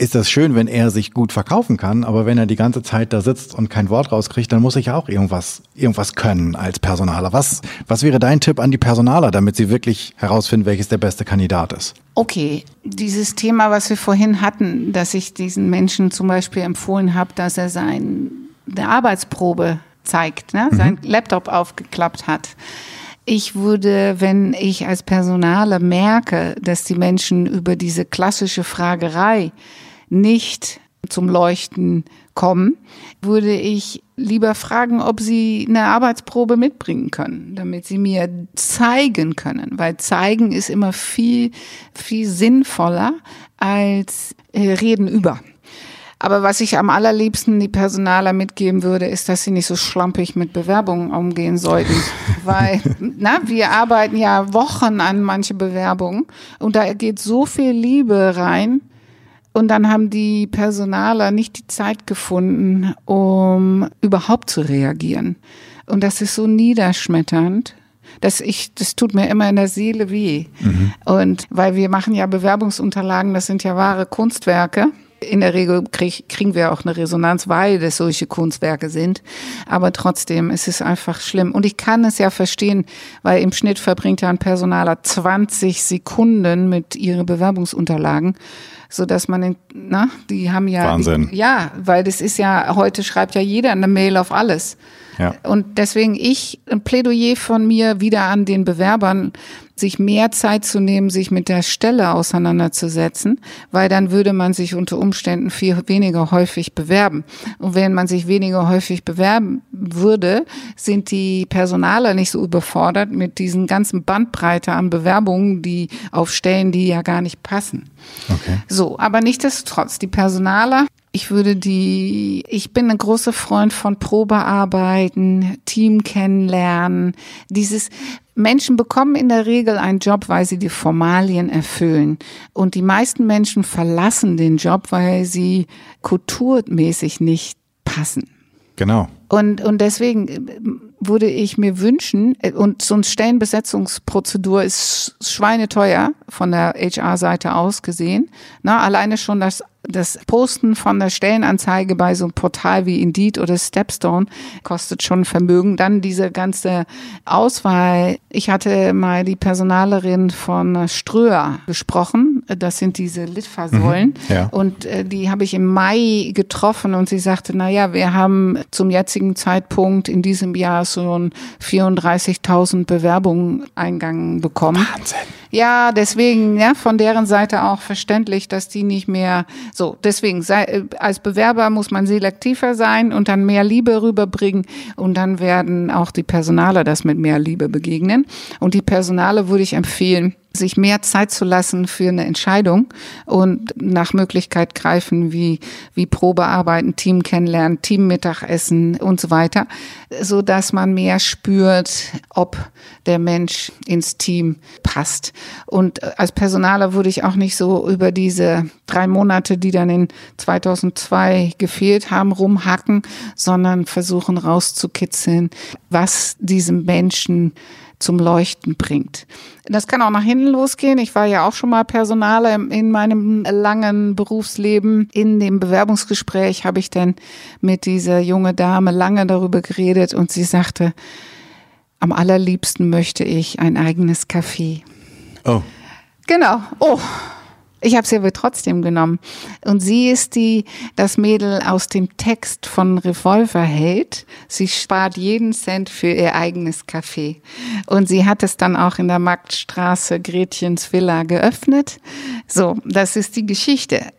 ist das schön, wenn er sich gut verkaufen kann, aber wenn er die ganze Zeit da sitzt und kein Wort rauskriegt, dann muss ich ja auch irgendwas, irgendwas können als Personaler. Was, was wäre dein Tipp an die Personaler, damit sie wirklich herausfinden, welches der beste Kandidat ist? Okay, dieses Thema, was wir vorhin hatten, dass ich diesen Menschen zum Beispiel empfohlen habe, dass er sein, der Arbeitsprobe zeigt, ne? Mhm. sein Laptop aufgeklappt hat. Ich würde, wenn ich als Personaler merke, dass die Menschen über diese klassische Fragerei nicht zum Leuchten kommen, würde ich lieber fragen, ob sie eine Arbeitsprobe mitbringen können, damit sie mir zeigen können, weil zeigen ist immer viel, viel sinnvoller als äh, reden über. Aber was ich am allerliebsten die Personaler mitgeben würde, ist, dass sie nicht so schlampig mit Bewerbungen umgehen sollten. Weil, na, wir arbeiten ja Wochen an manche Bewerbungen und da geht so viel Liebe rein, und dann haben die Personaler nicht die Zeit gefunden, um überhaupt zu reagieren. Und das ist so niederschmetternd. dass ich, das tut mir immer in der Seele weh. Mhm. Und weil wir machen ja Bewerbungsunterlagen, das sind ja wahre Kunstwerke. In der Regel krieg, kriegen wir auch eine Resonanz, weil das solche Kunstwerke sind. Aber trotzdem ist es einfach schlimm. Und ich kann es ja verstehen, weil im Schnitt verbringt ja ein Personaler 20 Sekunden mit ihren Bewerbungsunterlagen so dass man, in, na, die haben ja, Wahnsinn. Die, ja, weil das ist ja heute schreibt ja jeder eine Mail auf alles. Ja. Und deswegen ich ein Plädoyer von mir wieder an den Bewerbern, sich mehr Zeit zu nehmen, sich mit der Stelle auseinanderzusetzen, weil dann würde man sich unter Umständen viel weniger häufig bewerben. Und wenn man sich weniger häufig bewerben würde, sind die Personaler nicht so überfordert mit diesen ganzen Bandbreite an Bewerbungen, die auf Stellen, die ja gar nicht passen. Okay. So, aber nichtsdestotrotz, die Personaler ich würde die, ich bin ein großer Freund von Probearbeiten, Team kennenlernen. Dieses, Menschen bekommen in der Regel einen Job, weil sie die Formalien erfüllen. Und die meisten Menschen verlassen den Job, weil sie kulturmäßig nicht passen. Genau. Und, und deswegen äh, würde ich mir wünschen, äh, und so eine Stellenbesetzungsprozedur ist schweineteuer von der HR-Seite aus gesehen. Na, alleine schon das das Posten von der Stellenanzeige bei so einem Portal wie Indeed oder Stepstone kostet schon Vermögen. Dann diese ganze Auswahl. Ich hatte mal die Personalerin von Ströer gesprochen. Das sind diese Litfaßsäulen. Mhm, ja. Und äh, die habe ich im Mai getroffen und sie sagte, na ja, wir haben zum jetzigen Zeitpunkt in diesem Jahr so 34.000 Bewerbungen Eingang bekommen. Wahnsinn. Ja, deswegen, ja, von deren Seite auch verständlich, dass die nicht mehr so. Deswegen, sei, äh, als Bewerber muss man selektiver sein und dann mehr Liebe rüberbringen und dann werden auch die Personale das mit mehr Liebe begegnen. Und die Personale würde ich empfehlen, sich mehr Zeit zu lassen für eine Entscheidung und nach Möglichkeit greifen wie, wie Probearbeiten, Team kennenlernen, Teammittagessen und so weiter, so dass man mehr spürt, ob der Mensch ins Team passt. Und als Personaler würde ich auch nicht so über diese drei Monate, die dann in 2002 gefehlt haben, rumhacken, sondern versuchen rauszukitzeln, was diesem Menschen zum Leuchten bringt. Das kann auch nach hinten losgehen. Ich war ja auch schon mal Personale in meinem langen Berufsleben. In dem Bewerbungsgespräch habe ich dann mit dieser junge Dame lange darüber geredet und sie sagte, am allerliebsten möchte ich ein eigenes Café. Oh. Genau. Oh. Ich habe sie aber trotzdem genommen. Und sie ist die, das Mädel aus dem Text von Revolver hält. Sie spart jeden Cent für ihr eigenes Café. Und sie hat es dann auch in der Marktstraße Gretchens Villa geöffnet. So, das ist die Geschichte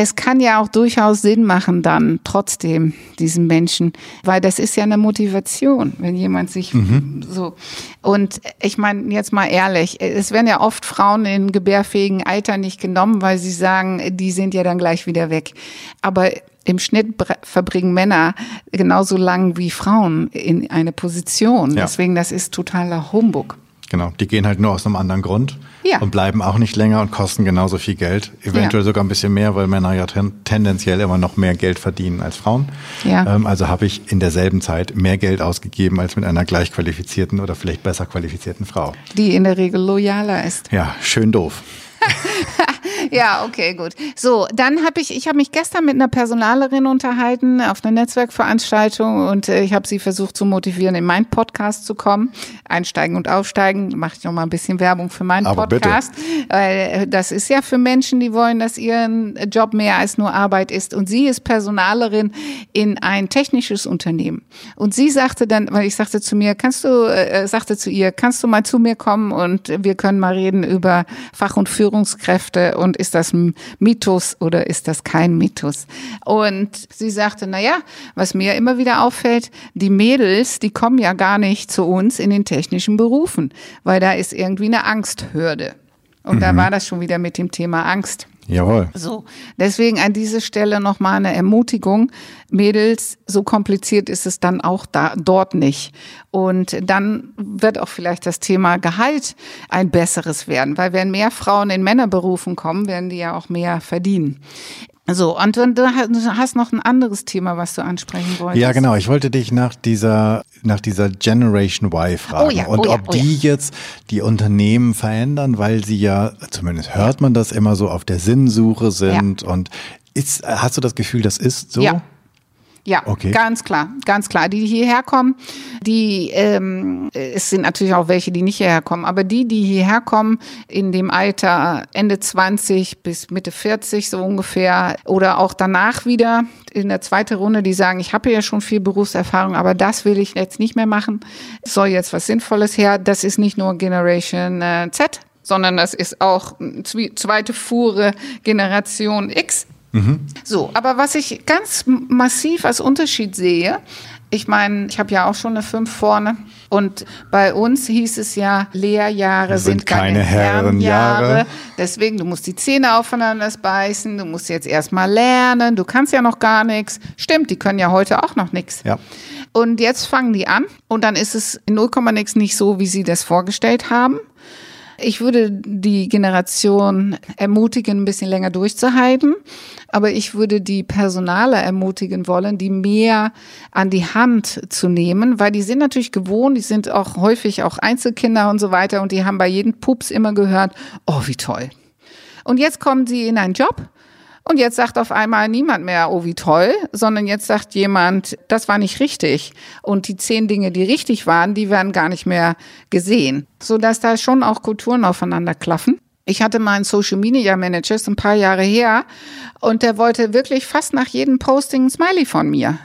es kann ja auch durchaus Sinn machen dann trotzdem diesen Menschen, weil das ist ja eine Motivation, wenn jemand sich mhm. so und ich meine jetzt mal ehrlich, es werden ja oft Frauen in gebärfähigen Alter nicht genommen, weil sie sagen, die sind ja dann gleich wieder weg. Aber im Schnitt verbringen Männer genauso lang wie Frauen in eine Position. Ja. Deswegen, das ist totaler Humbug. Genau, die gehen halt nur aus einem anderen Grund ja. und bleiben auch nicht länger und kosten genauso viel Geld. Eventuell ja. sogar ein bisschen mehr, weil Männer ja ten tendenziell immer noch mehr Geld verdienen als Frauen. Ja. Ähm, also habe ich in derselben Zeit mehr Geld ausgegeben als mit einer gleich qualifizierten oder vielleicht besser qualifizierten Frau. Die in der Regel loyaler ist. Ja, schön doof. ja, okay, gut. So, dann habe ich, ich habe mich gestern mit einer Personalerin unterhalten auf einer Netzwerkveranstaltung und äh, ich habe sie versucht zu motivieren, in meinen Podcast zu kommen. Einsteigen und aufsteigen. Mache ich noch mal ein bisschen Werbung für meinen Aber Podcast. Bitte. Weil äh, das ist ja für Menschen, die wollen, dass ihr Job mehr als nur Arbeit ist. Und sie ist Personalerin in ein technisches Unternehmen. Und sie sagte dann, weil ich sagte zu mir, kannst du, äh, sagte zu ihr, kannst du mal zu mir kommen und wir können mal reden über Fach- und Führungskräfte und ist das ein Mythos oder ist das kein Mythos? Und sie sagte, na ja, was mir immer wieder auffällt, die Mädels, die kommen ja gar nicht zu uns in den technischen Berufen, weil da ist irgendwie eine Angsthürde. Und mhm. da war das schon wieder mit dem Thema Angst. Jawohl. So, deswegen an dieser Stelle nochmal eine Ermutigung. Mädels, so kompliziert ist es dann auch da, dort nicht. Und dann wird auch vielleicht das Thema Gehalt ein besseres werden, weil wenn mehr Frauen in Männerberufen kommen, werden die ja auch mehr verdienen. So, und du hast noch ein anderes Thema, was du ansprechen wolltest. Ja, genau. Ich wollte dich nach dieser, nach dieser Generation Y fragen. Oh ja, und oh ob oh die ja. jetzt die Unternehmen verändern, weil sie ja, zumindest hört man das immer so, auf der Sinnsuche sind. Ja. Und ist, hast du das Gefühl, das ist so? Ja. Ja, okay. ganz klar, ganz klar. Die, die hierher kommen, die, ähm, es sind natürlich auch welche, die nicht hierher kommen, aber die, die hierher kommen, in dem Alter Ende 20 bis Mitte 40 so ungefähr oder auch danach wieder in der zweiten Runde, die sagen, ich habe ja schon viel Berufserfahrung, aber das will ich jetzt nicht mehr machen. Es soll jetzt was Sinnvolles her. Das ist nicht nur Generation äh, Z, sondern das ist auch zweite Fuhre Generation X. Mhm. So, aber was ich ganz massiv als Unterschied sehe, ich meine, ich habe ja auch schon eine 5 vorne. Und bei uns hieß es ja, Lehrjahre sind, sind keine, keine Herrenjahre. Deswegen, du musst die Zähne aufeinander beißen, du musst jetzt erstmal lernen, du kannst ja noch gar nichts. Stimmt, die können ja heute auch noch nichts. Ja. Und jetzt fangen die an und dann ist es in 0, nix nicht so, wie sie das vorgestellt haben. Ich würde die Generation ermutigen, ein bisschen länger durchzuhalten. Aber ich würde die Personale ermutigen wollen, die mehr an die Hand zu nehmen, weil die sind natürlich gewohnt, die sind auch häufig auch Einzelkinder und so weiter und die haben bei jedem Pups immer gehört, oh, wie toll. Und jetzt kommen sie in einen Job und jetzt sagt auf einmal niemand mehr, oh wie toll, sondern jetzt sagt jemand, das war nicht richtig. Und die zehn Dinge, die richtig waren, die werden gar nicht mehr gesehen. Sodass da schon auch Kulturen aufeinander klaffen. Ich hatte mal einen Social Media Manager, ist ein paar Jahre her, und der wollte wirklich fast nach jedem Posting ein Smiley von mir.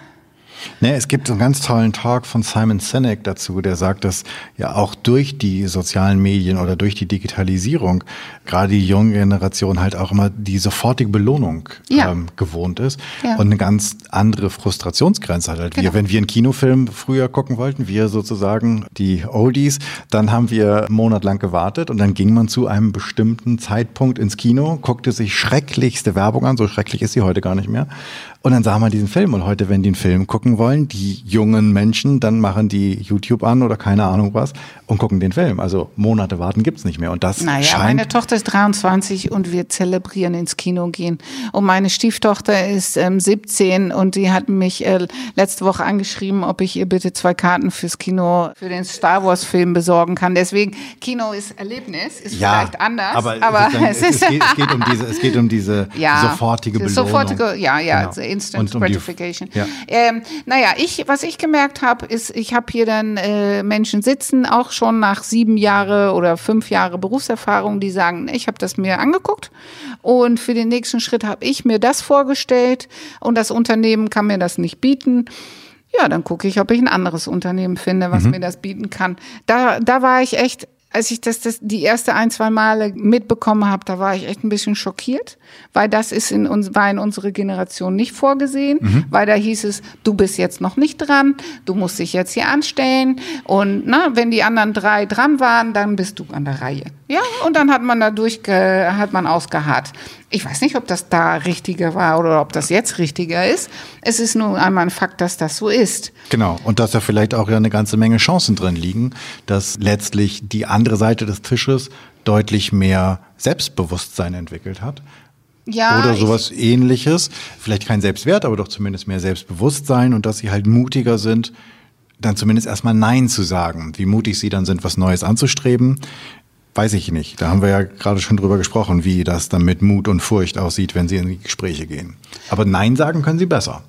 Nee, es gibt einen ganz tollen Talk von Simon Sinek dazu, der sagt, dass ja auch durch die sozialen Medien oder durch die Digitalisierung gerade die junge Generation halt auch immer die sofortige Belohnung ja. ähm, gewohnt ist ja. und eine ganz andere Frustrationsgrenze hat. Halt genau. wir, wenn wir einen Kinofilm früher gucken wollten, wir sozusagen die Oldies, dann haben wir einen Monat lang gewartet und dann ging man zu einem bestimmten Zeitpunkt ins Kino, guckte sich schrecklichste Werbung an, so schrecklich ist sie heute gar nicht mehr, und dann sah man diesen Film. Und heute, wenn die einen Film gucken wollen, die jungen Menschen, dann machen die YouTube an oder keine Ahnung was und gucken den Film. Also Monate warten gibt's nicht mehr. Und das naja, scheint meine Tochter ist 23 und wir zelebrieren ins Kino gehen. Und meine Stieftochter ist ähm, 17 und die hat mich äh, letzte Woche angeschrieben, ob ich ihr bitte zwei Karten fürs Kino, für den Star Wars Film besorgen kann. Deswegen, Kino ist Erlebnis, ist ja, vielleicht anders. Aber, aber es, es, es, geht, es, geht, um diese, es geht um diese ja, sofortige Belohnung. Sofortige, ja, ja. Genau. Instant um Gratification. Die, ja. ähm, naja, ich, was ich gemerkt habe, ist, ich habe hier dann äh, Menschen sitzen, auch schon nach sieben Jahre oder fünf Jahre Berufserfahrung, die sagen, ich habe das mir angeguckt und für den nächsten Schritt habe ich mir das vorgestellt und das Unternehmen kann mir das nicht bieten. Ja, dann gucke ich, ob ich ein anderes Unternehmen finde, was mhm. mir das bieten kann. Da, da war ich echt als ich das, das die erste ein, zwei Male mitbekommen habe, da war ich echt ein bisschen schockiert, weil das ist in uns, war in unserer Generation nicht vorgesehen, mhm. weil da hieß es, du bist jetzt noch nicht dran, du musst dich jetzt hier anstellen und na, wenn die anderen drei dran waren, dann bist du an der Reihe. Ja, und dann hat man dadurch, hat man ausgeharrt. Ich weiß nicht, ob das da richtiger war oder ob das jetzt richtiger ist. Es ist nur einmal ein Fakt, dass das so ist. Genau. Und dass da vielleicht auch ja eine ganze Menge Chancen drin liegen, dass letztlich die andere Seite des Tisches deutlich mehr Selbstbewusstsein entwickelt hat. Ja, oder sowas ähnliches. Vielleicht kein Selbstwert, aber doch zumindest mehr Selbstbewusstsein und dass sie halt mutiger sind, dann zumindest erstmal Nein zu sagen. Wie mutig sie dann sind, was Neues anzustreben, Weiß ich nicht. Da haben wir ja gerade schon drüber gesprochen, wie das dann mit Mut und Furcht aussieht, wenn Sie in die Gespräche gehen. Aber Nein sagen können Sie besser.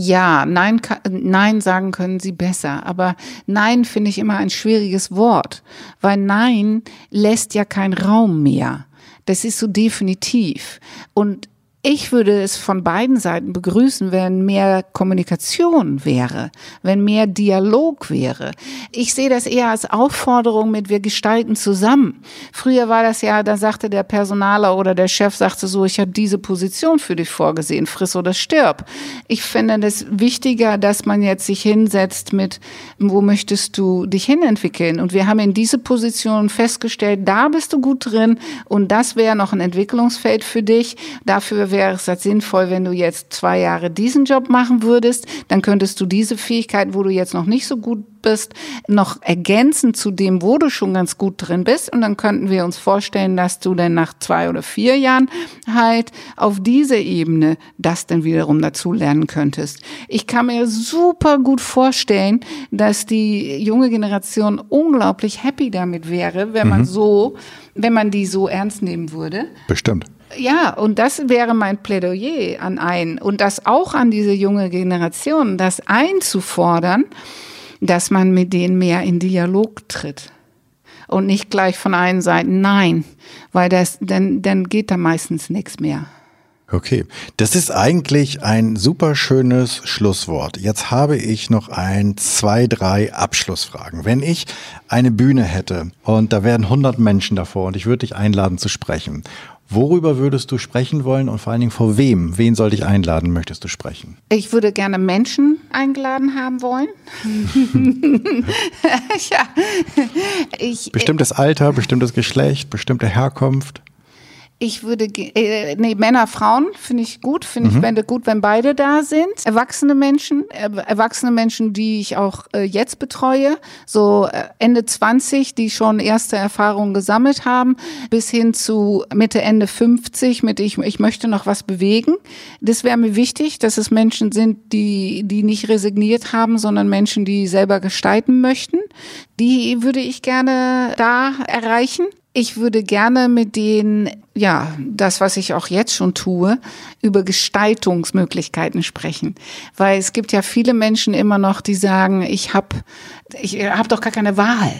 Ja, nein, nein sagen können sie besser. Aber nein finde ich immer ein schwieriges Wort, weil nein lässt ja keinen Raum mehr. Das ist so definitiv. Und ich würde es von beiden Seiten begrüßen, wenn mehr Kommunikation wäre, wenn mehr Dialog wäre. Ich sehe das eher als Aufforderung mit wir gestalten zusammen. Früher war das ja, da sagte der Personaler oder der Chef sagte so, ich habe diese Position für dich vorgesehen, friss oder stirb. Ich finde es wichtiger, dass man jetzt sich hinsetzt mit, wo möchtest du dich hinentwickeln? Und wir haben in diese Position festgestellt, da bist du gut drin und das wäre noch ein Entwicklungsfeld für dich. Dafür wäre es halt sinnvoll, wenn du jetzt zwei Jahre diesen Job machen würdest, dann könntest du diese Fähigkeit, wo du jetzt noch nicht so gut bist, noch ergänzen zu dem, wo du schon ganz gut drin bist. Und dann könnten wir uns vorstellen, dass du dann nach zwei oder vier Jahren halt auf diese Ebene das dann wiederum dazu lernen könntest. Ich kann mir super gut vorstellen, dass die junge Generation unglaublich happy damit wäre, wenn man mhm. so, wenn man die so ernst nehmen würde. Bestimmt. Ja, und das wäre mein Plädoyer an einen und das auch an diese junge Generation, das einzufordern, dass man mit denen mehr in Dialog tritt und nicht gleich von allen Seiten nein, weil das dann dann geht da meistens nichts mehr. Okay, das ist eigentlich ein super schönes Schlusswort. Jetzt habe ich noch ein, zwei, drei Abschlussfragen. Wenn ich eine Bühne hätte und da wären 100 Menschen davor und ich würde dich einladen zu sprechen Worüber würdest du sprechen wollen und vor allen Dingen vor wem? Wen sollte ich einladen, möchtest du sprechen? Ich würde gerne Menschen eingeladen haben wollen. ja. Ich, bestimmtes Alter, bestimmtes Geschlecht, bestimmte Herkunft? Ich würde, äh, nee, Männer, Frauen finde ich gut, finde mhm. ich gut, wenn beide da sind. Erwachsene Menschen, äh, erwachsene Menschen, die ich auch äh, jetzt betreue, so äh, Ende 20, die schon erste Erfahrungen gesammelt haben, bis hin zu Mitte, Ende 50, mit ich, ich möchte noch was bewegen. Das wäre mir wichtig, dass es Menschen sind, die, die nicht resigniert haben, sondern Menschen, die selber gestalten möchten. Die würde ich gerne da erreichen. Ich würde gerne mit denen, ja, das, was ich auch jetzt schon tue, über Gestaltungsmöglichkeiten sprechen. Weil es gibt ja viele Menschen immer noch, die sagen, ich habe ich hab doch gar keine Wahl.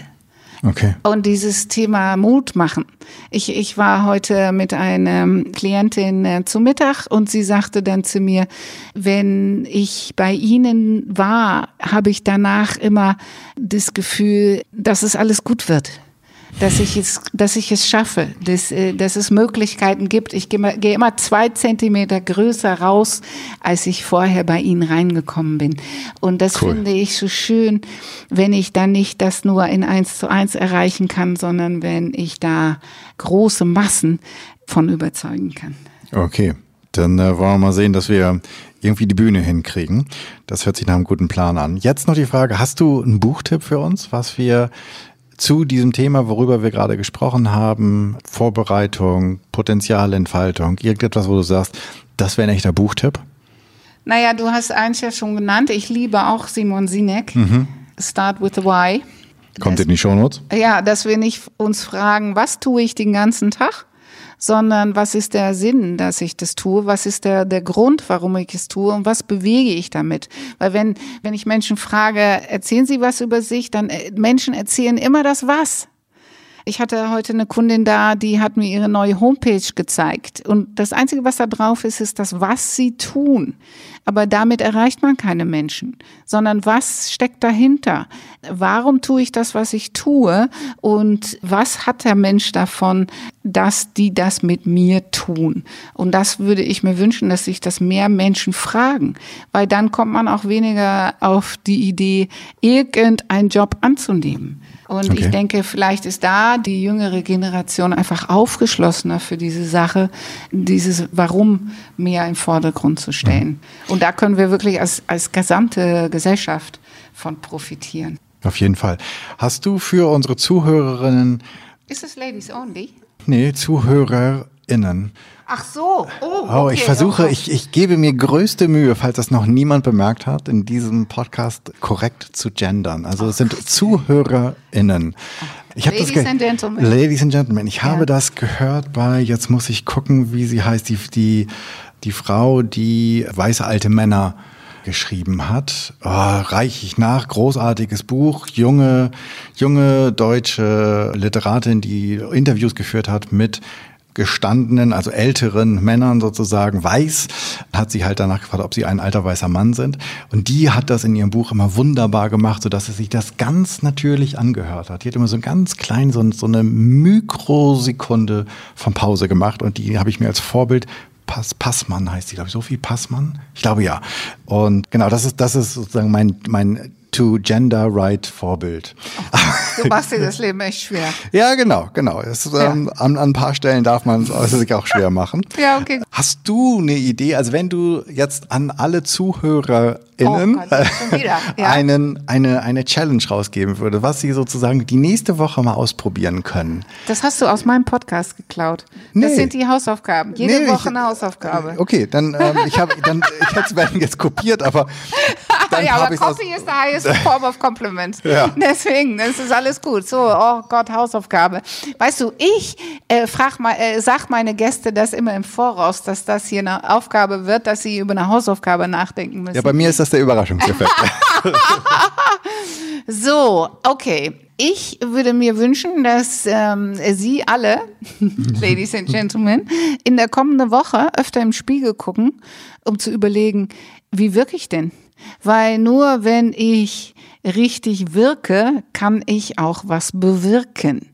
Okay. Und dieses Thema Mut machen. Ich, ich war heute mit einer Klientin äh, zu Mittag und sie sagte dann zu mir, wenn ich bei Ihnen war, habe ich danach immer das Gefühl, dass es alles gut wird dass ich es, dass ich es schaffe, dass, äh, dass es Möglichkeiten gibt. Ich gehe, gehe immer zwei Zentimeter größer raus, als ich vorher bei Ihnen reingekommen bin. Und das cool. finde ich so schön, wenn ich dann nicht das nur in eins zu eins erreichen kann, sondern wenn ich da große Massen von überzeugen kann. Okay. Dann äh, wollen wir mal sehen, dass wir irgendwie die Bühne hinkriegen. Das hört sich nach einem guten Plan an. Jetzt noch die Frage, hast du einen Buchtipp für uns, was wir zu diesem Thema, worüber wir gerade gesprochen haben, Vorbereitung, Potenzialentfaltung, irgendetwas, wo du sagst, das wäre ein echter Buchtipp? Naja, du hast eins ja schon genannt. Ich liebe auch Simon Sinek. Mhm. Start with the Why. Kommt das, in die Shownotes? Ja, dass wir nicht uns fragen, was tue ich den ganzen Tag, sondern was ist der Sinn, dass ich das tue? Was ist der, der Grund, warum ich es tue? Und was bewege ich damit? Weil wenn, wenn ich Menschen frage, erzählen sie was über sich, dann äh, Menschen erzählen immer das Was. Ich hatte heute eine Kundin da, die hat mir ihre neue Homepage gezeigt. Und das Einzige, was da drauf ist, ist das, was sie tun. Aber damit erreicht man keine Menschen, sondern was steckt dahinter? Warum tue ich das, was ich tue? Und was hat der Mensch davon, dass die das mit mir tun? Und das würde ich mir wünschen, dass sich das mehr Menschen fragen, weil dann kommt man auch weniger auf die Idee, irgendeinen Job anzunehmen. Und okay. ich denke, vielleicht ist da die jüngere Generation einfach aufgeschlossener für diese Sache, dieses Warum mehr im Vordergrund zu stellen. Mhm. Und da können wir wirklich als, als gesamte Gesellschaft von profitieren. Auf jeden Fall. Hast du für unsere Zuhörerinnen. Ist es Ladies Only? Nee, ZuhörerInnen. Ach so. Oh, okay. oh ich versuche, oh. ich, ich gebe mir größte Mühe, falls das noch niemand bemerkt hat, in diesem Podcast korrekt zu gendern. Also es sind ZuhörerInnen. Ich Ladies das and Gentlemen. Ladies and Gentlemen. Ich ja. habe das gehört bei, jetzt muss ich gucken, wie sie heißt, die, die, die Frau, die weiße alte Männer geschrieben hat. Oh, reich ich nach, großartiges Buch, junge, junge deutsche Literatin, die Interviews geführt hat mit gestandenen, also älteren Männern sozusagen, weiß, hat sie halt danach gefragt, ob sie ein alter weißer Mann sind. Und die hat das in ihrem Buch immer wunderbar gemacht, sodass es sich das ganz natürlich angehört hat. Die hat immer so ein ganz klein, so, so eine Mikrosekunde von Pause gemacht und die habe ich mir als Vorbild Pass, Passmann heißt sie, glaube ich, Sophie Passmann? Ich glaube ja. Und genau, das ist, das ist sozusagen mein, mein to Gender Right Vorbild. du machst dir das Leben echt schwer. ja, genau, genau. Es, ähm, ja. an, an, ein paar Stellen darf man es sich auch schwer machen. ja, okay. Hast du eine Idee, also wenn du jetzt an alle ZuhörerInnen oh ja. einen, eine, eine Challenge rausgeben würde, was sie sozusagen die nächste Woche mal ausprobieren können? Das hast du aus meinem Podcast geklaut. Nee. Das sind die Hausaufgaben. Jede nee, Woche eine Hausaufgabe. Okay, dann ähm, ich dann ich hätte es jetzt kopiert, aber dann ja, aber Copy ist the highest form of compliment. Ja. Deswegen, das ist alles gut. So, oh Gott, Hausaufgabe. Weißt du, ich äh, frag mal, äh, sag meine Gäste das immer im Voraus, dass das hier eine Aufgabe wird, dass sie über eine Hausaufgabe nachdenken müssen. Ja, bei mir ist das der Überraschungseffekt. so, okay. Ich würde mir wünschen, dass ähm, Sie alle, Ladies and Gentlemen, in der kommenden Woche öfter im Spiegel gucken, um zu überlegen, wie wirke ich denn? Weil nur wenn ich richtig wirke, kann ich auch was bewirken.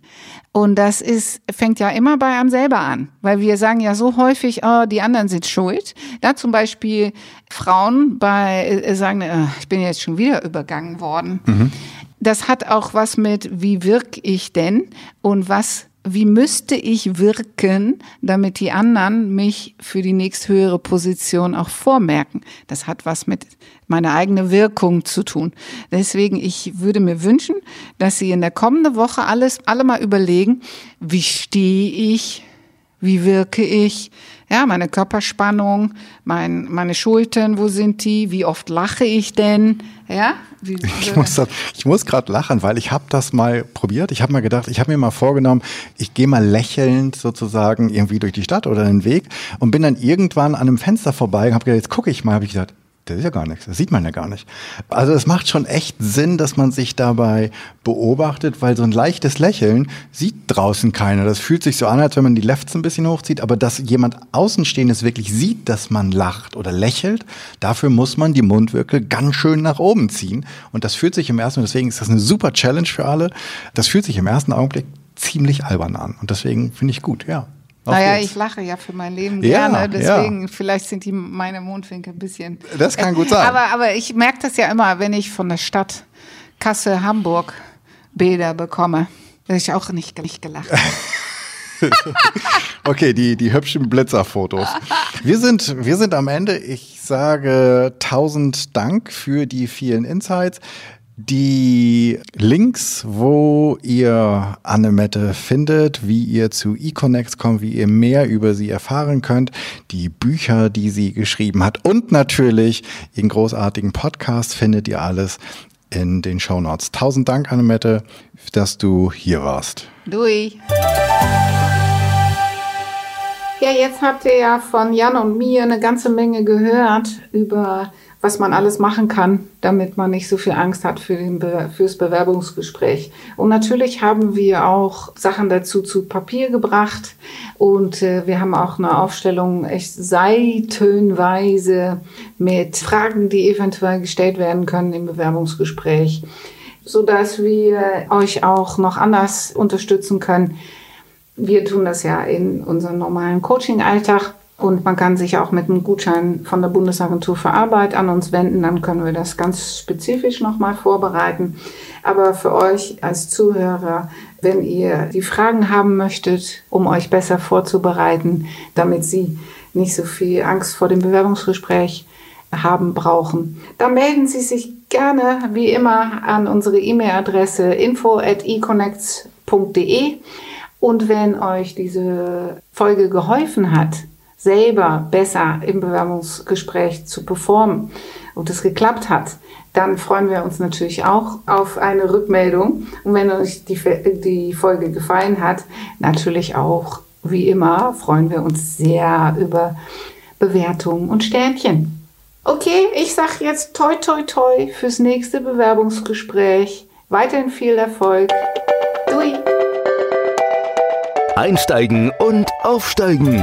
Und das ist, fängt ja immer bei einem selber an, weil wir sagen ja so häufig, oh, die anderen sind schuld. Da zum Beispiel Frauen bei äh, sagen, äh, ich bin jetzt schon wieder übergangen worden. Mhm. Das hat auch was mit, wie wirke ich denn und was wie müsste ich wirken, damit die anderen mich für die nächsthöhere Position auch vormerken. Das hat was mit meiner eigenen Wirkung zu tun. Deswegen, ich würde mir wünschen, dass Sie in der kommenden Woche alles, alle mal überlegen, wie stehe ich, wie wirke ich, ja, meine Körperspannung, mein, meine Schultern, wo sind die? Wie oft lache ich denn? Ja? Wie, ich muss, ich muss gerade lachen, weil ich habe das mal probiert. Ich habe mir gedacht, ich habe mir mal vorgenommen, ich gehe mal lächelnd sozusagen irgendwie durch die Stadt oder den Weg und bin dann irgendwann an einem Fenster vorbei und habe gedacht, jetzt gucke ich mal, habe ich gedacht, Das ist ja gar nichts, das sieht man ja gar nicht. Also es macht schon echt Sinn, dass man sich dabei beobachtet, weil so ein leichtes Lächeln sieht draußen keiner. Das fühlt sich so an, als wenn man die Lefts ein bisschen hochzieht, aber dass jemand Außenstehendes wirklich sieht, dass man lacht oder lächelt, dafür muss man die Mundwinkel ganz schön nach oben ziehen. Und das fühlt sich im ersten, deswegen ist das eine super Challenge für alle, das fühlt sich im ersten Augenblick ziemlich albern an. Und deswegen finde ich gut, ja. Auf naja, geht's. ich lache ja für mein Leben ja, gerne, deswegen ja. vielleicht sind die meine Mondwinkel ein bisschen. Das kann gut sein. Aber, aber ich merke das ja immer, wenn ich von der Stadt Kassel, Hamburg Bilder bekomme, dass ich auch nicht, nicht gelacht habe. okay, die, die hübschen Blitzerfotos. Wir sind, wir sind am Ende. Ich sage tausend Dank für die vielen Insights. Die Links, wo ihr Annemette findet, wie ihr zu eConnect kommt, wie ihr mehr über sie erfahren könnt, die Bücher, die sie geschrieben hat und natürlich ihren großartigen Podcast findet ihr alles in den Show Notes. Tausend Dank, Annemette, dass du hier warst. Dui. Ja, jetzt habt ihr ja von Jan und mir eine ganze Menge gehört über was man alles machen kann, damit man nicht so viel Angst hat für den Be fürs Bewerbungsgespräch. Und natürlich haben wir auch Sachen dazu zu Papier gebracht und äh, wir haben auch eine Aufstellung echt seitenweise mit Fragen, die eventuell gestellt werden können im Bewerbungsgespräch, so dass wir euch auch noch anders unterstützen können. Wir tun das ja in unserem normalen Coaching-Alltag und man kann sich auch mit einem Gutschein von der Bundesagentur für Arbeit an uns wenden. Dann können wir das ganz spezifisch nochmal vorbereiten. Aber für euch als Zuhörer, wenn ihr die Fragen haben möchtet, um euch besser vorzubereiten, damit Sie nicht so viel Angst vor dem Bewerbungsgespräch haben brauchen, dann melden Sie sich gerne wie immer an unsere E-Mail-Adresse info at econnects.de. Und wenn euch diese Folge geholfen hat, selber besser im Bewerbungsgespräch zu performen und es geklappt hat, dann freuen wir uns natürlich auch auf eine Rückmeldung. Und wenn euch die, die Folge gefallen hat, natürlich auch, wie immer, freuen wir uns sehr über Bewertungen und Sternchen. Okay, ich sage jetzt toi toi toi fürs nächste Bewerbungsgespräch. Weiterhin viel Erfolg. Dui. Einsteigen und aufsteigen.